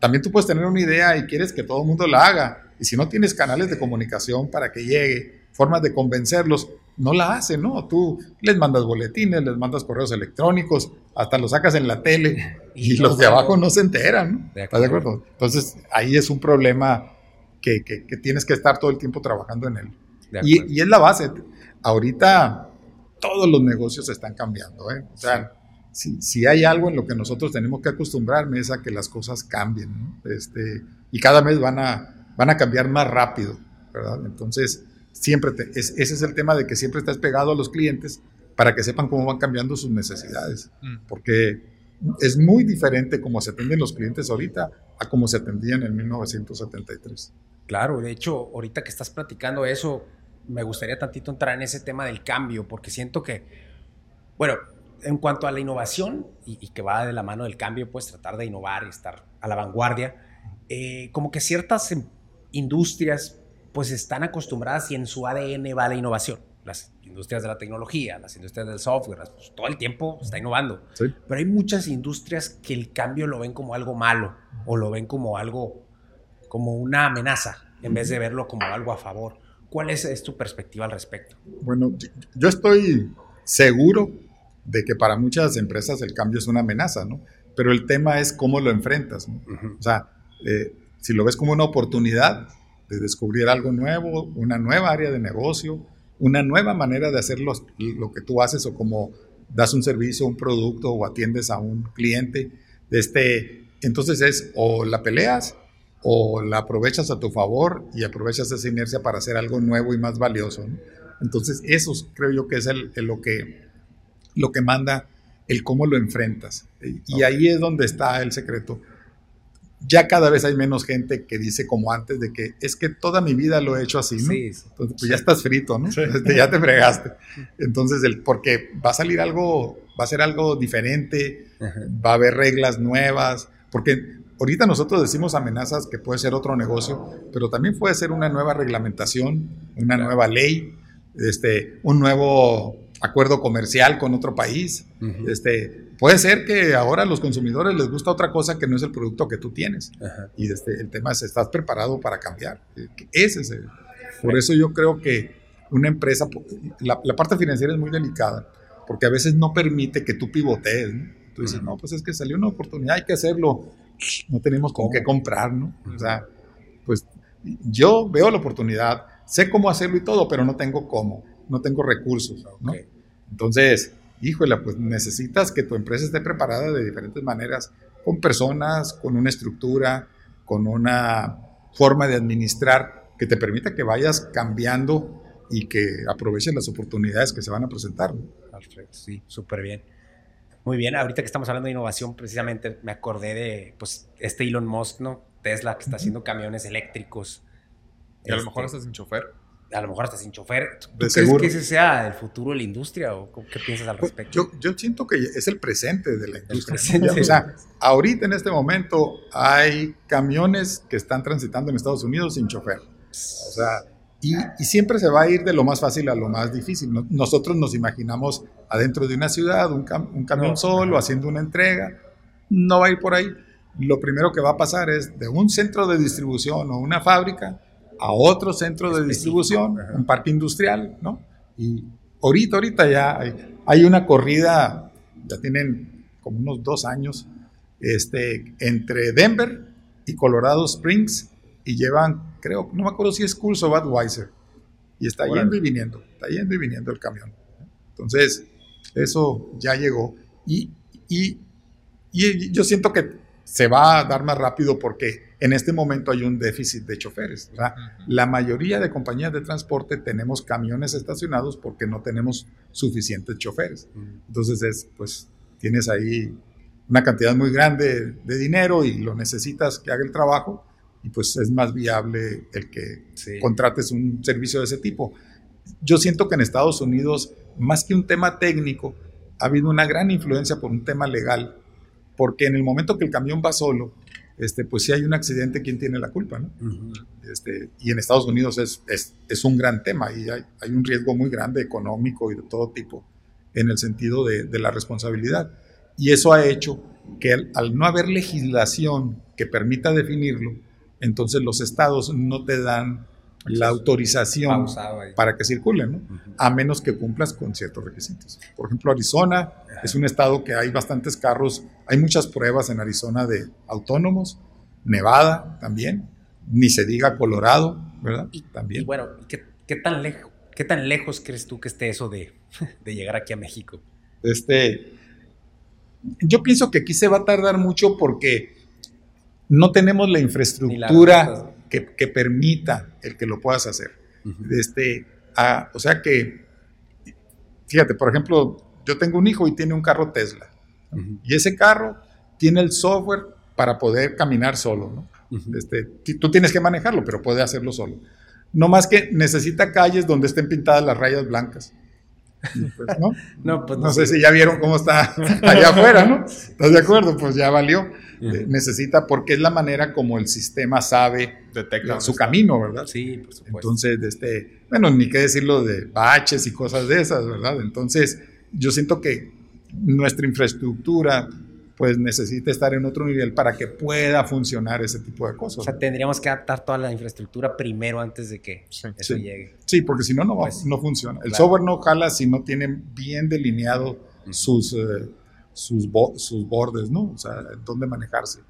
Speaker 1: También tú puedes tener una idea y quieres que todo el mundo la haga. Y si no tienes canales de comunicación para que llegue, formas de convencerlos, no la hacen, ¿no? Tú les mandas boletines, les mandas correos electrónicos, hasta lo sacas en la tele y, los de abajo no se enteran, ¿no? ¿Estás de acuerdo? Entonces ahí es un problema que, que, tienes que estar todo el tiempo trabajando en él. Y, y, es la base. Ahorita todos los negocios están cambiando, ¿eh? O sea, si, hay algo en lo que nosotros tenemos que acostumbrarme es a que las cosas cambien, este, y cada vez van a, van a cambiar más rápido, ¿verdad? Entonces, siempre ese es el tema de que siempre estás pegado a los clientes para que sepan cómo van cambiando sus necesidades, mm. porque es muy diferente cómo se atienden los clientes ahorita a cómo se atendían en 1973.
Speaker 2: Claro, de hecho, ahorita que estás platicando eso, me gustaría tantito entrar en ese tema del cambio, porque siento que, bueno, en cuanto a la innovación y, que va de la mano del cambio, pues tratar de innovar y estar a la vanguardia, eh, como que ciertas em, industrias pues están acostumbradas y en su ADN va la innovación. Las industrias de la tecnología, las industrias del software, pues, todo el tiempo está innovando. Pero hay muchas industrias que el cambio lo ven como algo malo o lo ven como algo, como una amenaza, en vez de verlo como algo a favor. ¿Cuál es, es tu perspectiva al respecto?
Speaker 1: Bueno, yo estoy seguro de que para muchas empresas el cambio es una amenaza, ¿no? Pero el tema es cómo lo enfrentas, ¿no? O sea, eh, si lo ves como una oportunidad de descubrir algo nuevo, una nueva área de negocio, una nueva manera de hacer lo que tú haces o como das un servicio, un producto o atiendes a un cliente, este, entonces es o la peleas o la aprovechas a tu favor y aprovechas esa inercia para hacer algo nuevo y más valioso. ¿no? Entonces eso creo yo que es el, lo que lo que manda el cómo lo enfrentas. Y ahí es donde está el secreto. Ya cada vez hay menos gente que dice como antes de que es que toda mi vida lo he hecho así, ¿no? Sí, Entonces, pues ya estás frito, ¿no? Este, ya te fregaste. Entonces, el, porque va a salir algo, va a ser algo diferente, va a haber reglas nuevas, porque ahorita nosotros decimos amenazas que puede ser otro negocio, pero también puede ser una nueva reglamentación, una nueva ley, este, un nuevo acuerdo comercial con otro país. este, puede ser que ahora a los consumidores les gusta otra cosa que no es el producto que tú tienes. Y este, el tema es, ¿estás preparado para cambiar? Ese es por eso yo creo que una empresa, la, parte financiera es muy delicada, porque a veces no permite que tú pivotees. Tú dices, no, pues es que salió una oportunidad, hay que hacerlo. No tenemos con qué comprar, ¿no? O sea, pues yo veo la oportunidad, sé cómo hacerlo y todo, pero no tengo cómo, no tengo recursos, ¿no? Entonces, híjole, pues necesitas que tu empresa esté preparada de diferentes maneras, con personas, con una estructura, con una forma de administrar que te permita que vayas cambiando y que aproveches las oportunidades que se van a presentar.
Speaker 2: Perfecto, sí, súper bien. Muy bien, ahorita que estamos hablando de innovación, precisamente me acordé de pues, este Elon Musk, ¿no? Tesla, que está haciendo camiones eléctricos.
Speaker 3: Y a lo mejor este, estás sin chofer
Speaker 2: a lo mejor hasta sin chofer. ¿Tú crees que ese sea el futuro de la industria o qué piensas al pues, respecto?
Speaker 1: Yo, yo siento que es el presente de la industria. O sea, ahorita en este momento hay camiones que están transitando en Estados Unidos sin chofer. O sea, y, y, siempre se va a ir de lo más fácil a lo más difícil. Nosotros nos imaginamos adentro de una ciudad, un, un camión solo, haciendo una entrega. No va a ir por ahí. Lo primero que va a pasar es de un centro de distribución o una fábrica a otro centro de distribución, un parque industrial, ¿no? Y ahorita, ahorita ya hay, una corrida, ya tienen como unos dos años, este, entre Denver y Colorado Springs y llevan, creo, no me acuerdo si es Coors o Budweiser, y está yendo y viniendo, está yendo y viniendo el camión. Entonces, eso ya llegó y, y, y yo siento que se va a dar más rápido porque en este momento hay un déficit de choferes. La mayoría de compañías de transporte tenemos camiones estacionados porque no tenemos suficientes choferes. Entonces, es, pues, tienes ahí una cantidad muy grande de dinero y lo necesitas que haga el trabajo y pues es más viable el que contrates un servicio de ese tipo. Yo siento que en Estados Unidos, más que un tema técnico, ha habido una gran influencia por un tema legal, porque en el momento que el camión va solo, este, pues si hay un accidente, ¿quién tiene la culpa? ¿no? este, y en Estados Unidos es, es, es un gran tema y hay, hay, un riesgo muy grande económico y de todo tipo en el sentido de, de la responsabilidad. Y eso ha hecho que al, no haber legislación que permita definirlo, entonces los estados no te dan la autorización para que circulen, ¿no? a menos que cumplas con ciertos requisitos. Por ejemplo, Arizona es un estado que hay bastantes carros, hay muchas pruebas en Arizona de autónomos, Nevada también, ni se diga Colorado, ¿verdad?
Speaker 2: Y,
Speaker 1: también.
Speaker 2: Y bueno, ¿qué, tan lejos, ¿qué tan lejos crees tú que esté eso de, de llegar aquí a México?
Speaker 1: Este, yo pienso que aquí se va a tardar mucho porque no tenemos la infraestructura que, permita el que lo puedas hacer. este, o sea que, fíjate, por ejemplo, yo tengo un hijo y tiene un carro Tesla. Y ese carro tiene el software para poder caminar solo. ¿no? este, tú tienes que manejarlo, pero puede hacerlo solo. No más que necesita calles donde estén pintadas las rayas blancas. Pues, ¿no? no, pues no, sé si ya vieron cómo está allá afuera, ¿no? ¿Estás de acuerdo? Pues ya valió. Eh, necesita, porque es la manera como el sistema sabe Detecta su camino, ¿verdad?
Speaker 2: Sí, por supuesto.
Speaker 1: Entonces, este, bueno, ni qué decirlo de baches y cosas de esas, ¿verdad? Entonces, yo siento que nuestra infraestructura pues necesita estar en otro nivel para que pueda funcionar ese tipo de cosas.
Speaker 2: O sea, tendríamos que adaptar toda la infraestructura primero antes de que eso llegue.
Speaker 1: Sí, porque si no, no, pues, no funciona. El software no jala si no tiene bien delineado sus, eh, sus, sus, bordes, ¿no? O sea, dónde manejarse.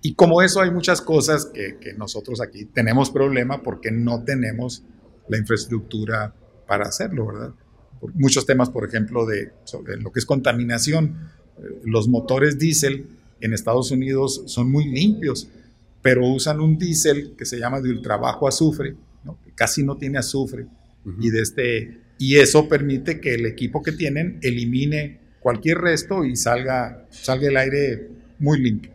Speaker 1: Y como eso hay muchas cosas que, que nosotros aquí tenemos problema porque no tenemos la infraestructura para hacerlo, ¿verdad? muchos temas, por ejemplo, de sobre lo que es contaminación los motores diésel en Estados Unidos son muy limpios, pero usan un diésel que se llama de ultra bajo azufre, que casi no tiene azufre, y, de este, y eso permite que el equipo que tienen elimine cualquier resto y salga, salga el aire muy limpio.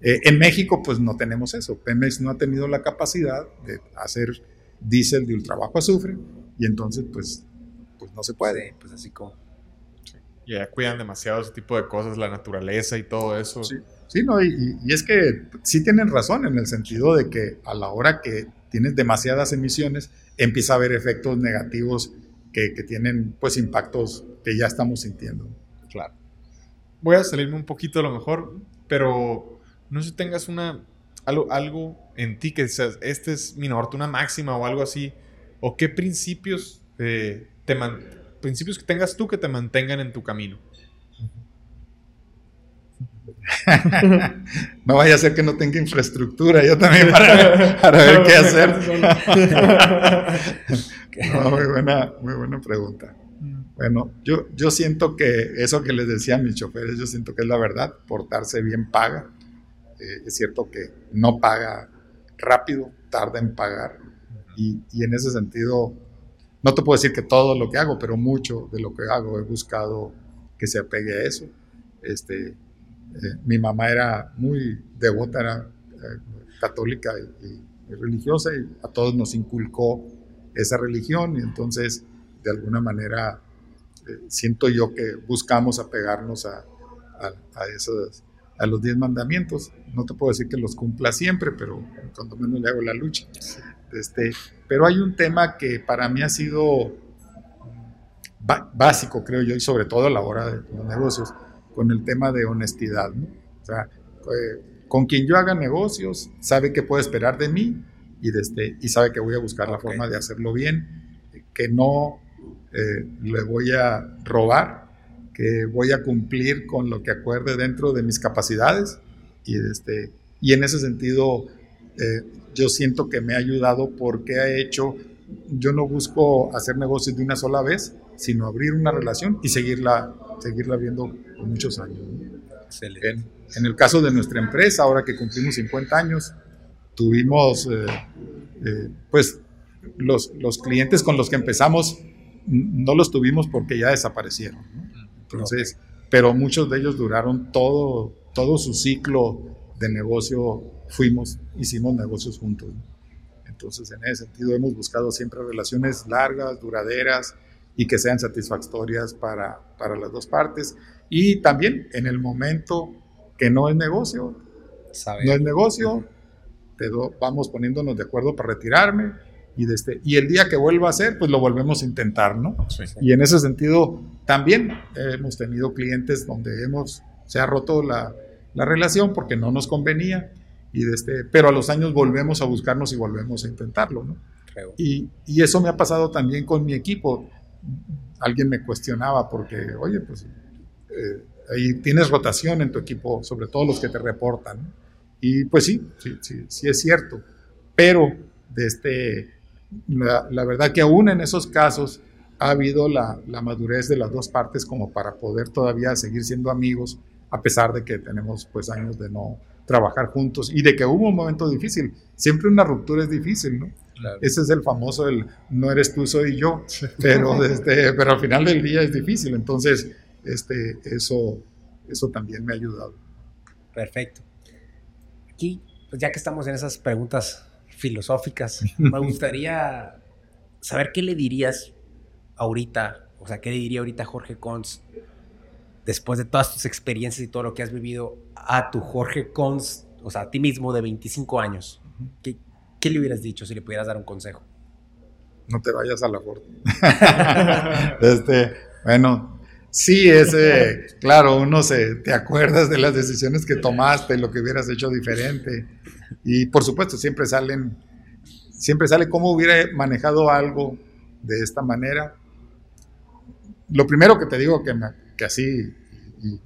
Speaker 1: Eh, en México, pues no tenemos eso. Pemex no ha tenido la capacidad de hacer diésel de ultra bajo azufre y entonces, pues, pues no se puede.
Speaker 2: pues así como
Speaker 3: y ya cuidan demasiado ese tipo de cosas, la naturaleza y todo eso.
Speaker 1: Sí, sí no, y, es que sí tienen razón en el sentido de que a la hora que tienes demasiadas emisiones, empieza a haber efectos negativos que, que tienen pues impactos que ya estamos sintiendo.
Speaker 3: Claro. Voy a salirme un poquito a lo mejor, pero no sé si tengas una, algo, algo en ti que dices, este es mi norte, una máxima o algo así, o qué principios eh, te principios que tengas tú que te mantengan en tu camino.
Speaker 1: no vaya a ser que no tenga infraestructura, yo también para, ver qué hacer. muy, buena, muy buena pregunta. Bueno, yo, yo siento que eso que les decía a mis choferes, yo siento que es la verdad, portarse bien paga. Eh, es cierto que no paga rápido, tarda en pagar. Y, y en ese sentido, no te puedo decir que todo lo que hago, pero mucho de lo que hago he buscado que se apegue a eso. Este, eh, mi mamá era muy devota, era eh, católica y, religiosa y a todos nos inculcó esa religión y entonces de alguna manera siento yo que buscamos apegarnos a, a, esos, a los diez mandamientos. No te puedo decir que los cumpla siempre, pero cuando menos le hago la lucha. Este, pero hay un tema que para mí ha sido básico, creo yo, y sobre todo a la hora de los negocios, con el tema de honestidad. O sea, eh, con quien yo haga negocios, sabe qué puede esperar de mí y, este, y sabe que voy a buscar la forma de hacerlo bien, que no eh, le voy a robar, que voy a cumplir con lo que acuerde dentro de mis capacidades y, este, y en ese sentido eh, yo siento que me ha ayudado porque ha hecho yo no busco hacer negocios de una sola vez, sino abrir una relación y seguirla, seguirla viendo por muchos años. En, en, el caso de nuestra empresa, ahora que cumplimos 50 años, tuvimos, eh, eh, pues, los, los, clientes con los que empezamos no los tuvimos porque ya desaparecieron. Entonces, pero muchos de ellos duraron todo, todo su ciclo de negocio, fuimos, hicimos negocios juntos. Entonces, en ese sentido, hemos buscado siempre relaciones largas, duraderas y que sean satisfactorias para, para las dos partes. Y también en el momento que no es negocio, no es negocio, te vamos poniéndonos de acuerdo para retirarme y, este y el día que vuelva a ser, pues lo volvemos a intentar, ¿no? Y en ese sentido, también hemos tenido clientes donde hemos, se ha roto la, la relación porque no nos convenía, y este, pero a los años volvemos a buscarnos y volvemos a intentarlo, ¿no? Y, y, eso me ha pasado también con mi equipo. Alguien me cuestionaba porque, oye, pues eh, ahí tienes rotación en tu equipo, sobre todo los que te reportan. Y pues sí, sí, sí, sí es cierto. Pero de este, la, la, verdad que aún en esos casos ha habido la, la, madurez de las dos partes como para poder todavía seguir siendo amigos, a pesar de que tenemos pues años de no trabajar juntos y de que hubo un momento difícil. Siempre una ruptura es difícil, ¿no? Ese es el famoso, el no eres tú, soy yo, pero, este, pero al final del día es difícil. Entonces, este, eso, eso también me ha ayudado.
Speaker 2: Perfecto. Aquí, pues ya que estamos en esas preguntas filosóficas, me gustaría saber qué le dirías ahorita, o sea, qué le diría ahorita Jorge Cons después de todas tus experiencias y todo lo que has vivido a tu Jorge Cons, o sea, a ti mismo de 25 años. ¿Qué, qué le hubieras dicho si le pudieras dar un consejo?
Speaker 1: No te vayas a la corte. este, bueno, Sí, ese, claro, uno se, te acuerdas de las decisiones que tomaste, lo que hubieras hecho diferente. Y por supuesto, siempre salen, siempre sale cómo hubiera manejado algo de esta manera. Lo primero que te digo que, que así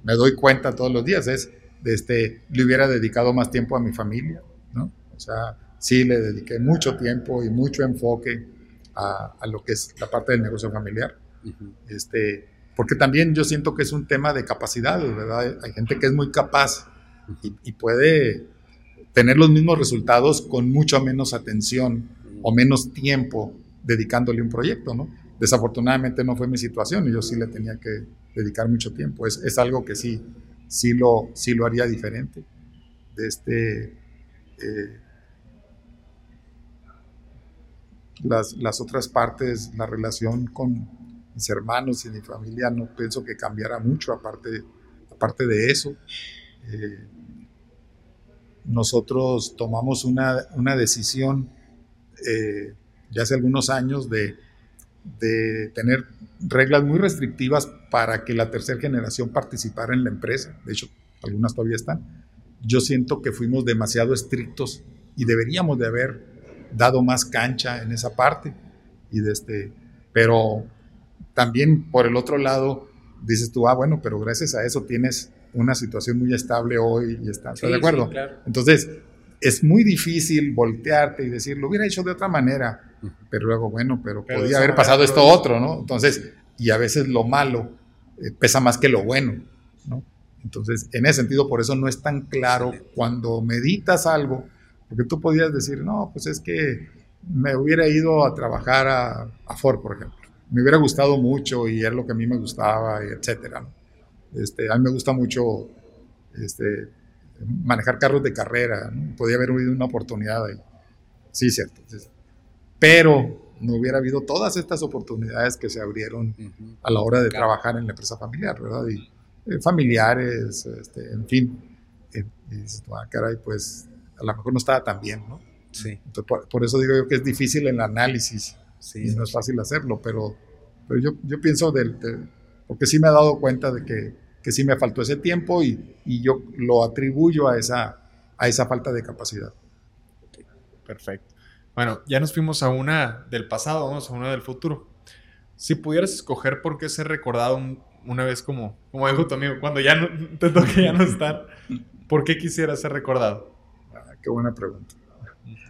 Speaker 1: me doy cuenta todos los días es, de este, le hubiera dedicado más tiempo a mi familia, ¿no? O sea, sí le dediqué mucho tiempo y mucho enfoque a, a lo que es la parte del negocio familiar. Este, porque también yo siento que es un tema de capacidades, ¿verdad? Hay gente que es muy capaz y, puede tener los mismos resultados con mucho menos atención o menos tiempo dedicándole un proyecto, ¿no? Desafortunadamente no fue mi situación y yo sí le tenía que dedicar mucho tiempo. Es, es algo que sí, sí lo, sí lo haría diferente. De este, eh, las, las otras partes, la relación con, mis hermanos y mi familia no pienso que cambiara mucho, aparte, aparte de eso. Eh, nosotros tomamos una, una decisión eh, ya hace algunos años de, de, tener reglas muy restrictivas para que la tercera generación participara en la empresa. De hecho, algunas todavía están. Yo siento que fuimos demasiado estrictos y deberíamos de haber dado más cancha en esa parte. Y de este, pero también por el otro lado, dices tú, ah, bueno, pero gracias a eso tienes una situación muy estable hoy y estás de acuerdo. Entonces, es muy difícil voltearte y decir, lo hubiera hecho de otra manera, pero luego, bueno, pero, podía haber pasado esto otro, ¿no? Entonces, y a veces lo malo eh, pesa más que lo bueno, ¿no? Entonces, en ese sentido, por eso no es tan claro cuando meditas algo, porque tú podías decir, no, pues es que me hubiera ido a trabajar a, a Ford, por ejemplo me hubiera gustado mucho y es lo que a mí me gustaba, etcétera. Este, a mí me gusta mucho este, manejar carros de carrera, podía haber habido una oportunidad ahí. Sí, cierto. Pero no hubiera habido todas estas oportunidades que se abrieron a la hora de trabajar en la empresa familiar, ¿verdad? Y eh, familiares, este, en fin. Eh, y dices, ah, caray, pues a lo mejor no estaba tan bien, ¿no? Sí. por, por, eso digo yo que es difícil el análisis Sí, no es fácil hacerlo, pero, pero yo, yo pienso, del, porque sí me he dado cuenta de que, que sí me faltó ese tiempo y, y, yo lo atribuyo a esa, a esa falta de capacidad.
Speaker 3: Perfecto. Bueno, ya nos fuimos a una del pasado, vamos a una del futuro. Si pudieras escoger por qué ser recordado una vez como, como dijo tu amigo, cuando ya no, te toque ya no estar, ¿por qué quisieras ser recordado?
Speaker 1: Ah, qué buena pregunta.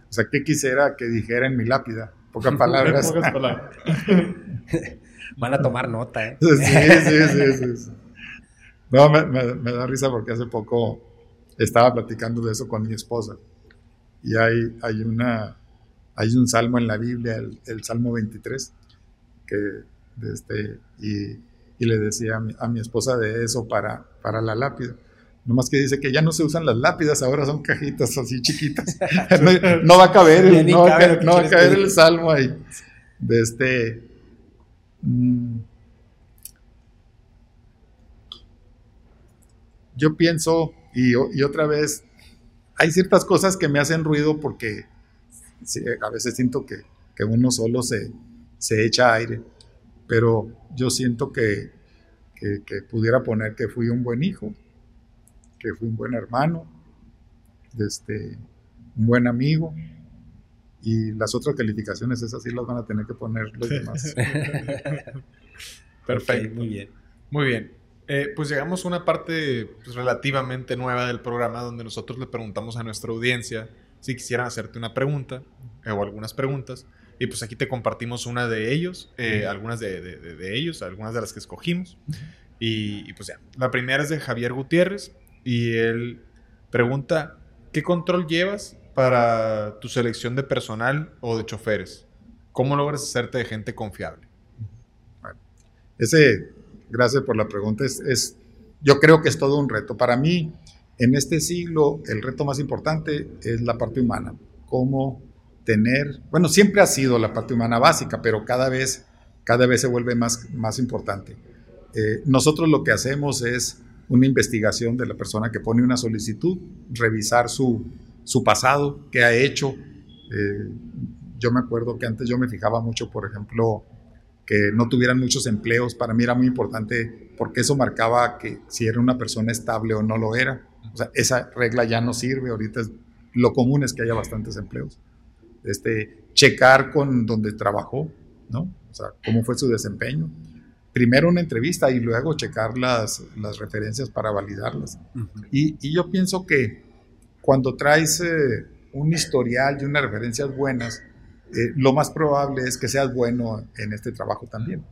Speaker 1: O sea, ¿qué quisiera que dijera en mi lápida? pocas palabras. pocas
Speaker 2: palabras. Van a tomar nota, ¿eh?
Speaker 1: Sí, sí, sí, sí. No, me, me, da risa porque hace poco estaba platicando de eso con mi esposa. Y hay, hay, una, hay un salmo en la Biblia, el, Salmo 23, que, este, y, y, le decía a mi, a mi, esposa de eso para, para la lápida. Nomás que dice que ya no se usan las lápidas, ahora son cajitas así chiquitas. no, va a caber, el, no, va, a caber el salmo ahí. De este. Mm, yo pienso, y, otra vez, hay ciertas cosas que me hacen ruido porque a veces siento que, uno solo se, se, echa aire, pero yo siento que, que pudiera poner que fui un buen hijo que fui un buen hermano, este, un buen amigo, y las otras calificaciones, esas sí las van a tener que poner los demás.
Speaker 3: Perfecto. muy bien. Muy bien. Eh, pues llegamos a una parte pues, relativamente nueva del programa donde nosotros le preguntamos a nuestra audiencia si quisieran hacerte una pregunta eh, o algunas preguntas. Y pues aquí te compartimos una de ellos, eh, algunas de, de, ellos, algunas de las que escogimos. y, pues ya, la primera es de Javier Gutiérrez y él pregunta, ¿qué control llevas para tu selección de personal o de choferes? ¿Cómo logras hacerte de gente confiable?
Speaker 1: Bueno, ese, gracias por la pregunta, es, yo creo que es todo un reto. Para mí, en este siglo, el reto más importante es la parte humana. Cómo tener, bueno, siempre ha sido la parte humana básica, pero cada vez, cada vez se vuelve más, más importante. Eh, nosotros lo que hacemos es una investigación de la persona que pone una solicitud, revisar su, su pasado, qué ha hecho. Eh, yo me acuerdo que antes yo me fijaba mucho, por ejemplo, que no tuvieran muchos empleos. Para mí era muy importante porque eso marcaba que si era una persona estable o no lo era. O sea, esa regla ya no sirve. Ahorita lo común es que haya bastantes empleos. Este, checar con donde trabajó, ¿no? O sea, cómo fue su desempeño primero una entrevista y luego checar las, las referencias para validarlas. y, y, yo pienso que cuando traes eh, un historial y unas referencias buenas, eh, lo más probable es que seas bueno en este trabajo también.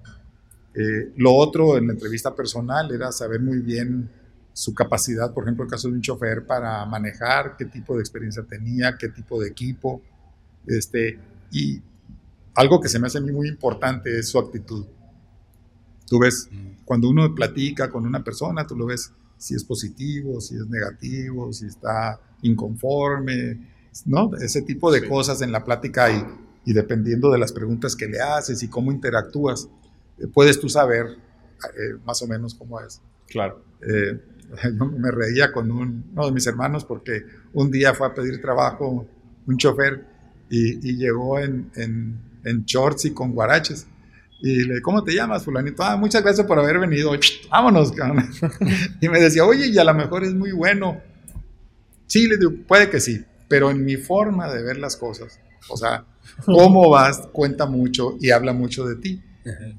Speaker 1: Eh, lo otro en la entrevista personal era saber muy bien su capacidad, por ejemplo, el caso de un chofer para manejar, qué tipo de experiencia tenía, qué tipo de equipo. Este, y algo que se me hace a mí muy importante es su actitud. Tú ves, cuando uno platica con una persona, tú lo ves si es positivo, si es negativo, si está inconforme, ¿no? Ese tipo de cosas en la plática y, y, dependiendo de las preguntas que le haces y cómo interactúas, eh, puedes tú saber eh, más o menos cómo es.
Speaker 3: Claro.
Speaker 1: Eh, yo me reía con uno de mis hermanos porque un día fue a pedir trabajo un chofer y, y llegó en, en, en shorts y con guaraches. Y le ¿cómo te llamas, fulanito? Ah, muchas gracias por haber venido. Vámonos, Y me decía, oye, y a lo mejor es muy bueno. Sí, le digo, puede que sí, pero en mi forma de ver las cosas, o sea, cómo vas, cuenta mucho y habla mucho de ti.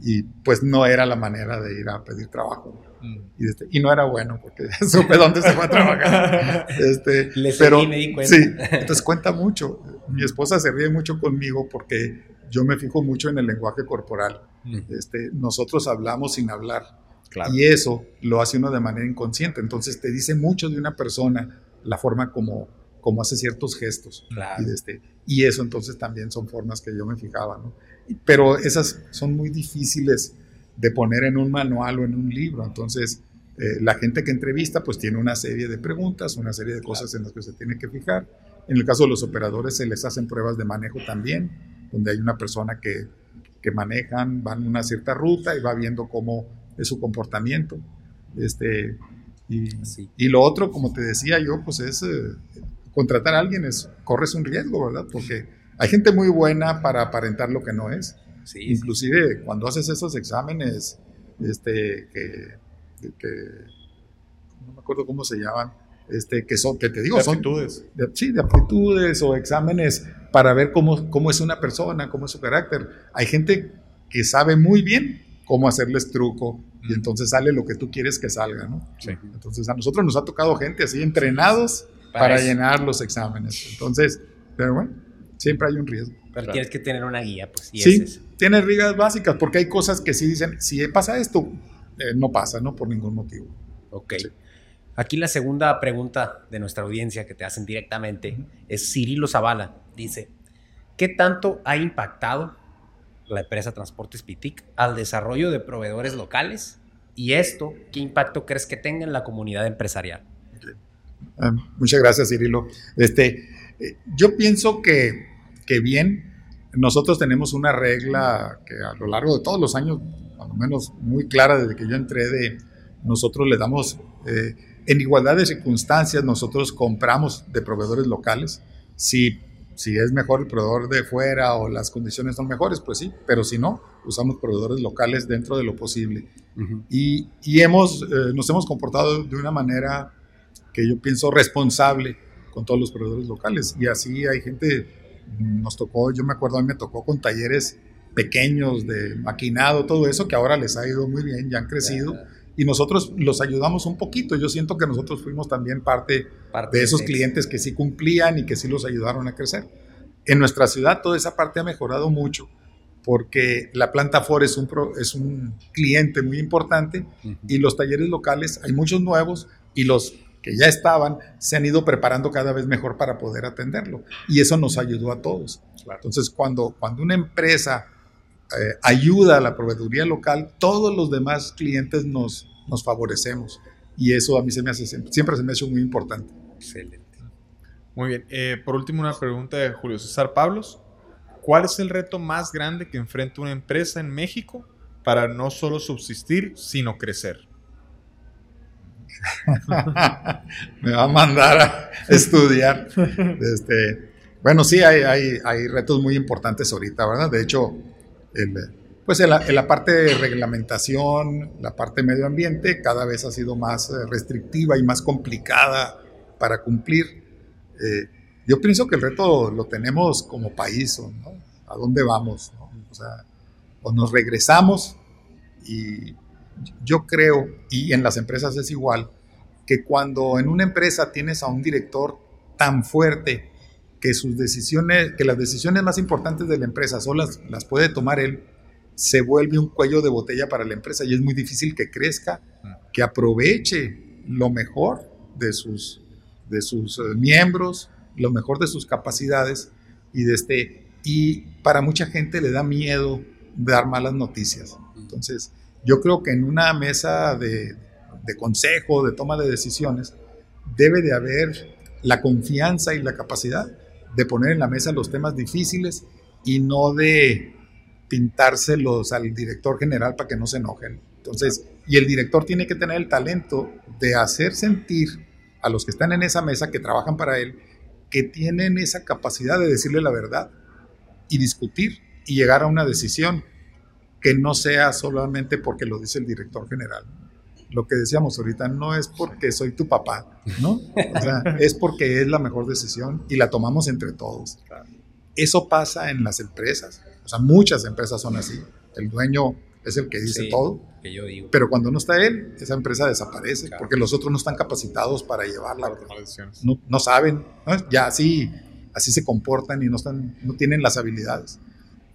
Speaker 1: Y pues no era la manera de ir a pedir trabajo. Mm. Y, este, y, no era bueno porque supe dónde se fue a trabajar. Este, pero, me di cuenta. Sí, entonces cuenta mucho. Mi esposa se ríe mucho conmigo porque yo me fijo mucho en el lenguaje corporal. Este, nosotros hablamos sin hablar. Y eso lo hace uno de manera inconsciente. Entonces te dice mucho de una persona la forma como, como hace ciertos gestos. Y, este, y eso entonces también son formas que yo me fijaba. ¿no? Pero esas son muy difíciles de poner en un manual o en un libro. Entonces eh, la gente que entrevista pues tiene una serie de preguntas, una serie de cosas en las que se tiene que fijar. En el caso de los operadores se les hacen pruebas de manejo también donde hay una persona que, que manejan, van una cierta ruta y va viendo cómo es su comportamiento. Este, y, y lo otro, como te decía yo, pues es eh, contratar a alguien, es, corres un riesgo, ¿verdad? Porque hay gente muy buena para aparentar lo que no es. Sí, Inclusive cuando haces esos exámenes, este, que, que, no me acuerdo cómo se llaman, este, que son, que te digo, son... De, sí, de aptitudes o exámenes para ver cómo, cómo es una persona, cómo es su carácter. Hay gente que sabe muy bien cómo hacerles truco y entonces sale lo que tú quieres que salga, ¿no? Sí. Entonces a nosotros nos ha tocado gente así entrenados para, llenar los exámenes. Entonces, pero bueno, siempre hay un riesgo.
Speaker 2: Pero tienes que tener una guía, pues.
Speaker 1: Y sí, tienes reglas básicas, porque hay cosas que sí dicen, si pasa esto, eh, no pasa, ¿no? Por ningún motivo.
Speaker 2: Ok. Aquí la segunda pregunta de nuestra audiencia que te hacen directamente es Cirilo Zavala. Dice, ¿qué tanto ha impactado la empresa Transportes Pitic al desarrollo de proveedores locales? Y esto, ¿qué impacto crees que tenga en la comunidad empresarial?
Speaker 1: Ah, muchas gracias, Cirilo. Este, eh, yo pienso que, que bien, nosotros tenemos una regla que a lo largo de todos los años, al menos muy clara desde que yo entré, de nosotros le damos, eh, en igualdad de circunstancias, nosotros compramos de proveedores locales. Si si es mejor el proveedor de fuera o las condiciones son mejores, pues sí, pero si no, usamos proveedores locales dentro de lo posible. Y, y hemos, eh, nos hemos comportado de una manera que yo pienso responsable con todos los proveedores locales. Y así hay gente, nos tocó, yo me acuerdo, a mí me tocó con talleres pequeños de maquinado, todo eso, que ahora les ha ido muy bien, ya han crecido y nosotros los ayudamos un poquito. Yo siento que nosotros fuimos también parte, de esos clientes que sí cumplían y que sí los ayudaron a crecer. En nuestra ciudad toda esa parte ha mejorado mucho porque la planta Ford es un, es un cliente muy importante y los talleres locales, hay muchos nuevos y los que ya estaban se han ido preparando cada vez mejor para poder atenderlo. Y eso nos ayudó a todos. Entonces, cuando, cuando una empresa eh, ayuda a la proveeduría local, todos los demás clientes nos, nos favorecemos. Y eso a mí se me hace, siempre se me ha hecho muy importante.
Speaker 3: Excelente. Muy bien. Eh, por último, una pregunta de Julio César Pablos. ¿Cuál es el reto más grande que enfrenta una empresa en México para no solo subsistir, sino crecer?
Speaker 1: me va a mandar a estudiar. Este, bueno, sí, hay, hay, hay retos muy importantes ahorita, ¿verdad? De hecho, pues en la, parte de reglamentación, la parte de medio ambiente, cada vez ha sido más eh, restrictiva y más complicada para cumplir. Eh, yo pienso que el reto lo tenemos como país, ¿no? ¿A dónde vamos? O sea, o nos regresamos y yo creo, y en las empresas es igual, que cuando en una empresa tienes a un director tan fuerte que sus decisiones, que las decisiones más importantes de la empresa solo las, puede tomar él, se vuelve un cuello de botella para la empresa y es muy difícil que crezca, que aproveche lo mejor de sus, de sus eh, miembros, lo mejor de sus capacidades y de este y para mucha gente le da miedo dar malas noticias. Entonces, yo creo que en una mesa de, consejo, de toma de decisiones, debe de haber la confianza y la capacidad de poner en la mesa los temas difíciles y no de pintárselos al director general para que no se enojen. Entonces, y el director tiene que tener el talento de hacer sentir a los que están en esa mesa, que trabajan para él, que tienen esa capacidad de decirle la verdad y discutir y llegar a una decisión que no sea solamente porque lo dice el director general lo que decíamos ahorita, no es porque soy tu papá, ¿no? O sea, es porque es la mejor decisión y la tomamos entre todos. Eso pasa en las empresas, o sea, muchas empresas son así. El dueño es el que dice todo,
Speaker 2: que yo digo.
Speaker 1: pero cuando no está él, esa empresa desaparece porque los otros no están capacitados para llevarla. No, no saben, ya así, así se comportan y no, están, no tienen las habilidades.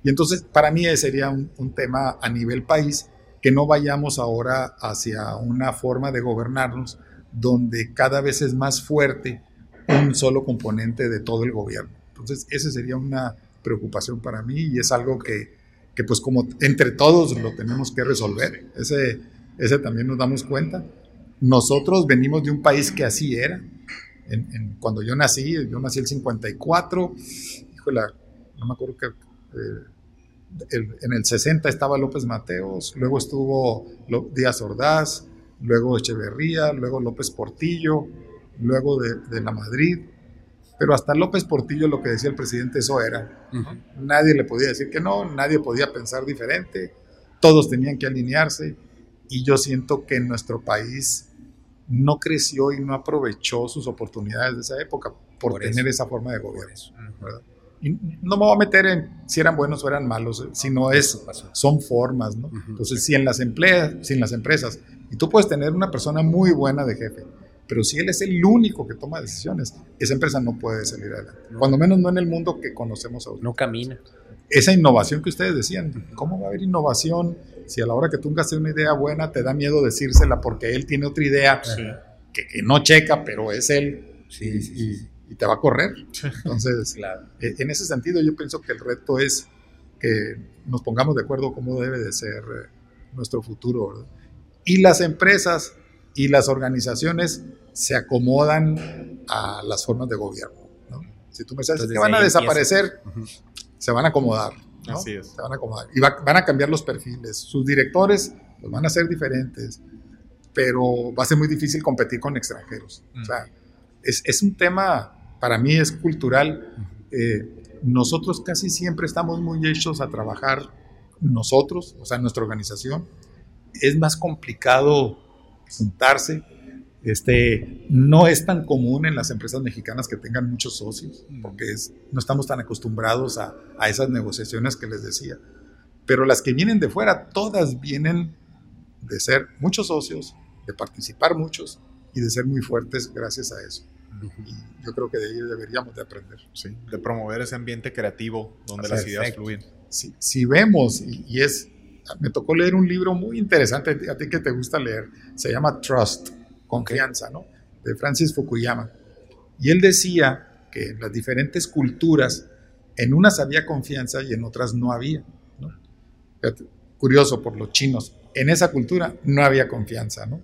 Speaker 1: Y entonces, para mí sería un, un tema a nivel país que no vayamos ahora hacia una forma de gobernarnos donde cada vez es más fuerte un solo componente de todo el gobierno. Entonces, esa sería una preocupación para mí y es algo que, que pues como entre todos lo tenemos que resolver. Ese, ese también nos damos cuenta. Nosotros venimos de un país que así era. En, cuando yo nací, yo nací el 54, híjole, no me acuerdo que... Eh, en el 60 estaba López Mateos, luego estuvo Díaz Ordaz, luego Echeverría, luego López Portillo, luego de, la Madrid. Pero hasta López Portillo lo que decía el presidente eso era. Nadie le podía decir que no, nadie podía pensar diferente, todos tenían que alinearse y yo siento que nuestro país no creció y no aprovechó sus oportunidades de esa época por, tener esa forma de gobierno no me voy a meter en si eran buenos o eran malos, sino es, son formas, ¿no? Entonces, si en, las si en las empresas, y tú puedes tener una persona muy buena de jefe, Pero si él es el único que toma decisiones, esa empresa no puede salir adelante. Cuando menos no en el mundo que conocemos ahora.
Speaker 2: No camina.
Speaker 1: Esa innovación que ustedes decían, ¿cómo va a haber innovación si a la hora que tú tengas una idea buena te da miedo decírsela porque él tiene otra idea que, no checa, pero es él y, te va a correr? Entonces, e, en ese sentido yo pienso que el reto es que nos pongamos de acuerdo cómo debe de ser eh, nuestro futuro. Y las empresas y las organizaciones se acomodan a las formas de gobierno. Si tú me dices que van a desaparecer, se van a acomodar. Así es. Se van a acomodar. Y van a cambiar los perfiles. Sus directores pues, van a ser diferentes, pero va a ser muy difícil competir con extranjeros. O sea, es, es, un tema, para mí es cultural. Eh, nosotros casi siempre estamos muy hechos a trabajar nosotros, o sea, nuestra organización. Es más complicado juntarse. Este, no es tan común en las empresas mexicanas que tengan muchos socios, porque es, no estamos tan acostumbrados a, a esas negociaciones que les decía. Pero las que vienen de fuera, todas vienen de ser muchos socios, de participar muchos y de ser muy fuertes gracias a eso. Y yo creo que de ahí deberíamos de aprender.
Speaker 3: Sí, de promover ese ambiente creativo donde las ideas fluyen.
Speaker 1: Si, si vemos, y, es me tocó leer un libro muy interesante, a ti que te gusta leer, se llama Trust, confianza, ¿no? De Francis Fukuyama. Y él decía que en las diferentes culturas, en unas había confianza y en otras no había. ¿no? Curioso por los chinos, en esa cultura no había confianza, ¿no?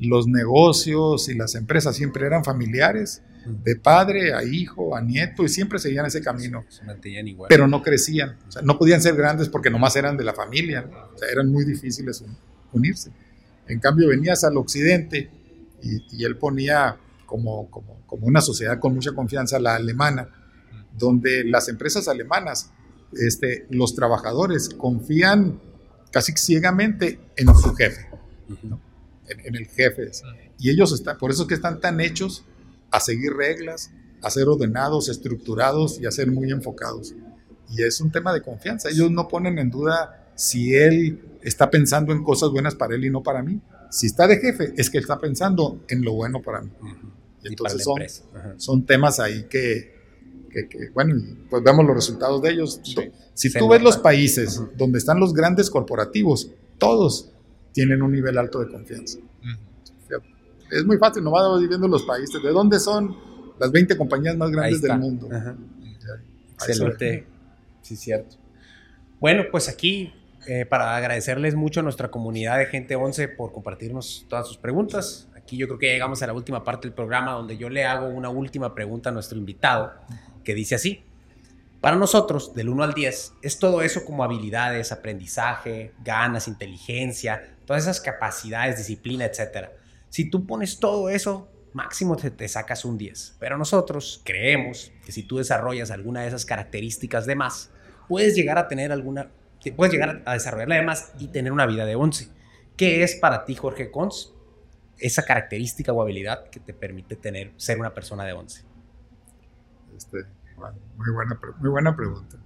Speaker 1: Los negocios y las empresas siempre eran familiares, de padre a hijo, a nieto, y siempre seguían ese camino. Se mantenían igual. Pero no crecían, o sea, no podían ser grandes porque nomás eran de la familia, o sea, eran muy difíciles unirse. En cambio, venías al occidente y, él ponía como, como, como, una sociedad con mucha confianza la alemana, donde las empresas alemanas, este, los trabajadores confían casi ciegamente en su jefe, en, en, el jefe. Y ellos están, por eso es que están tan hechos a seguir reglas, a ser ordenados, estructurados y a ser muy enfocados. Y es un tema de confianza. Ellos no ponen en duda si él está pensando en cosas buenas para él y no para mí. Si está de jefe, es que está pensando en lo bueno para mí. Y entonces son, son, temas ahí que, que, bueno, pues vemos los resultados de ellos. Si tú ves los países donde están los grandes corporativos, todos tienen un nivel alto de confianza es muy fácil, nomás vamos viviendo los países. ¿De dónde son las 20 compañías más grandes del mundo?
Speaker 2: Excelente. Sí, cierto. Bueno, pues aquí, eh, para agradecerles mucho a nuestra comunidad de Gente 11 por compartirnos todas sus preguntas. Aquí yo creo que llegamos a la última parte del programa donde yo le hago una última pregunta a nuestro invitado, que dice así. Para nosotros, del 1 al 10, es todo eso como habilidades, aprendizaje, ganas, inteligencia, todas esas capacidades, disciplina, etcétera. Si tú pones todo eso, máximo te, sacas un 10. Pero nosotros creemos que si tú desarrollas alguna de esas características de más, puedes llegar a tener alguna, puedes llegar a desarrollarla de más y tener una vida de 11. ¿Qué es para ti, Jorge Cons, esa característica o habilidad que te permite tener, ser una persona de 11?
Speaker 1: Este, muy, buena, muy buena pregunta.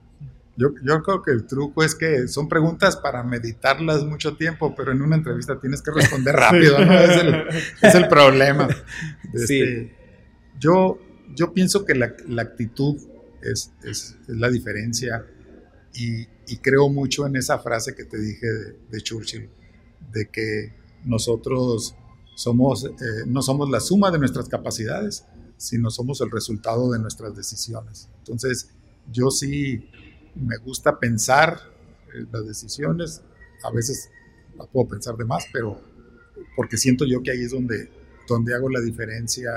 Speaker 1: Yo, yo, creo que el truco es que son preguntas para meditarlas mucho tiempo, pero en una entrevista tienes que responder rápido, ¿no? Es el, es el problema. sí. Este, yo, yo pienso que la, la actitud es, es, es, la diferencia y, y, creo mucho en esa frase que te dije de, de Churchill, de que nosotros somos, eh, no somos la suma de nuestras capacidades, sino somos el resultado de nuestras decisiones. Entonces, yo sí me gusta pensar las decisiones, a veces la puedo pensar de más, pero porque siento yo que ahí es donde, donde hago la diferencia.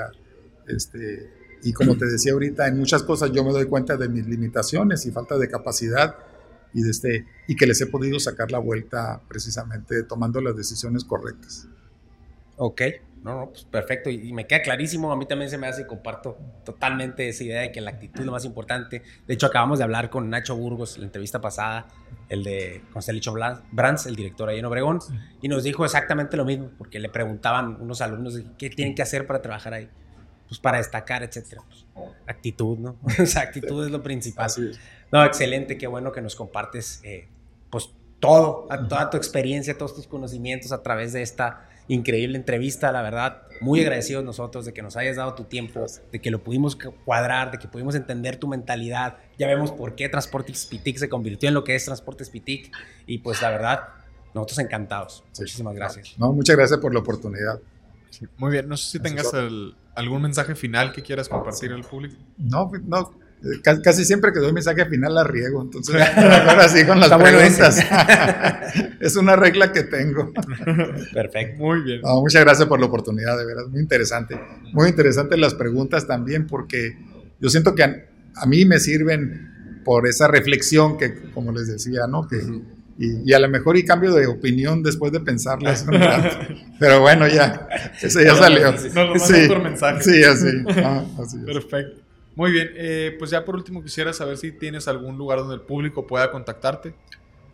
Speaker 1: Este, y como te decía ahorita, en muchas cosas yo me doy cuenta de mis limitaciones y falta de capacidad y, de este, y que les he podido sacar la vuelta precisamente tomando las decisiones correctas.
Speaker 2: Ok. No, no, pues perfecto. Y, me queda clarísimo. A mí también se me hace y comparto totalmente esa idea de que la actitud es lo más importante. De hecho, acabamos de hablar con Nacho Burgos, en la entrevista pasada, el de Constellation Brands, el director ahí en Obregón, y nos dijo exactamente lo mismo, porque le preguntaban unos alumnos qué tienen que hacer para trabajar ahí. Pues para destacar, etcétera. Pues, actitud, ¿no? Esa actitud es lo principal. No, excelente, qué bueno que nos compartes, eh, pues todo, toda tu experiencia, todos tus conocimientos a través de esta increíble entrevista, la verdad. Muy agradecidos nosotros de que nos hayas dado tu tiempo, de que lo pudimos cuadrar, de que pudimos entender tu mentalidad. Ya vemos por qué Transportes Pitic se convirtió en lo que es Transportes Pitic. Y pues la verdad, nosotros encantados. Muchísimas gracias.
Speaker 1: No, muchas gracias por la oportunidad.
Speaker 3: Muy bien, no sé si tengas algún mensaje final que quieras compartir al público.
Speaker 1: No, no, Casi siempre que doy mensaje final la riego, entonces ahora sí con las preguntas. es una regla que tengo.
Speaker 2: Perfecto.
Speaker 3: Muy bien.
Speaker 1: muchas gracias por la oportunidad, de veras, muy interesante. Muy interesante las preguntas también, porque yo siento que a, mí me sirven por esa reflexión que, como les decía, ¿no? Que, y, a lo mejor y cambio de opinión después de pensarlas un rato. Pero bueno, ya, eso ya salió.
Speaker 3: Lo sí, por mensaje.
Speaker 1: Sí, así. Ah, así
Speaker 3: Perfecto. Muy bien, eh, pues ya por último quisiera saber si tienes algún lugar donde el público pueda contactarte.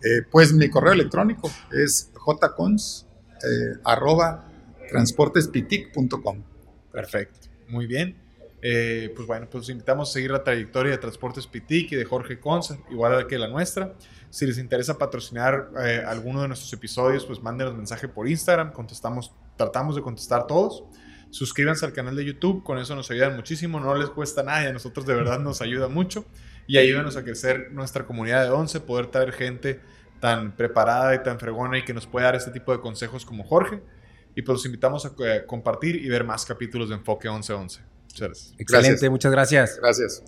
Speaker 1: Eh, pues mi correo electrónico es jcons eh, arroba transportespitic.com.
Speaker 3: Perfecto, muy bien. pues bueno, pues invitamos a seguir la trayectoria de Transportes Pitic y de Jorge Cons, igual que la nuestra. Si les interesa patrocinar alguno de nuestros episodios, pues mándenos mensaje por Instagram, contestamos, tratamos de contestar todos. Suscríbanse al canal de YouTube, con eso nos ayudan muchísimo, no les cuesta nada y a nosotros de verdad nos ayuda mucho. Y ayúdenos a crecer nuestra comunidad de 11, poder traer gente tan preparada y tan fregona y que nos pueda dar este tipo de consejos como Jorge. Y pues los invitamos a compartir y ver más capítulos de Enfoque 1111.
Speaker 2: Muchas gracias. Excelente, muchas gracias.
Speaker 1: Gracias.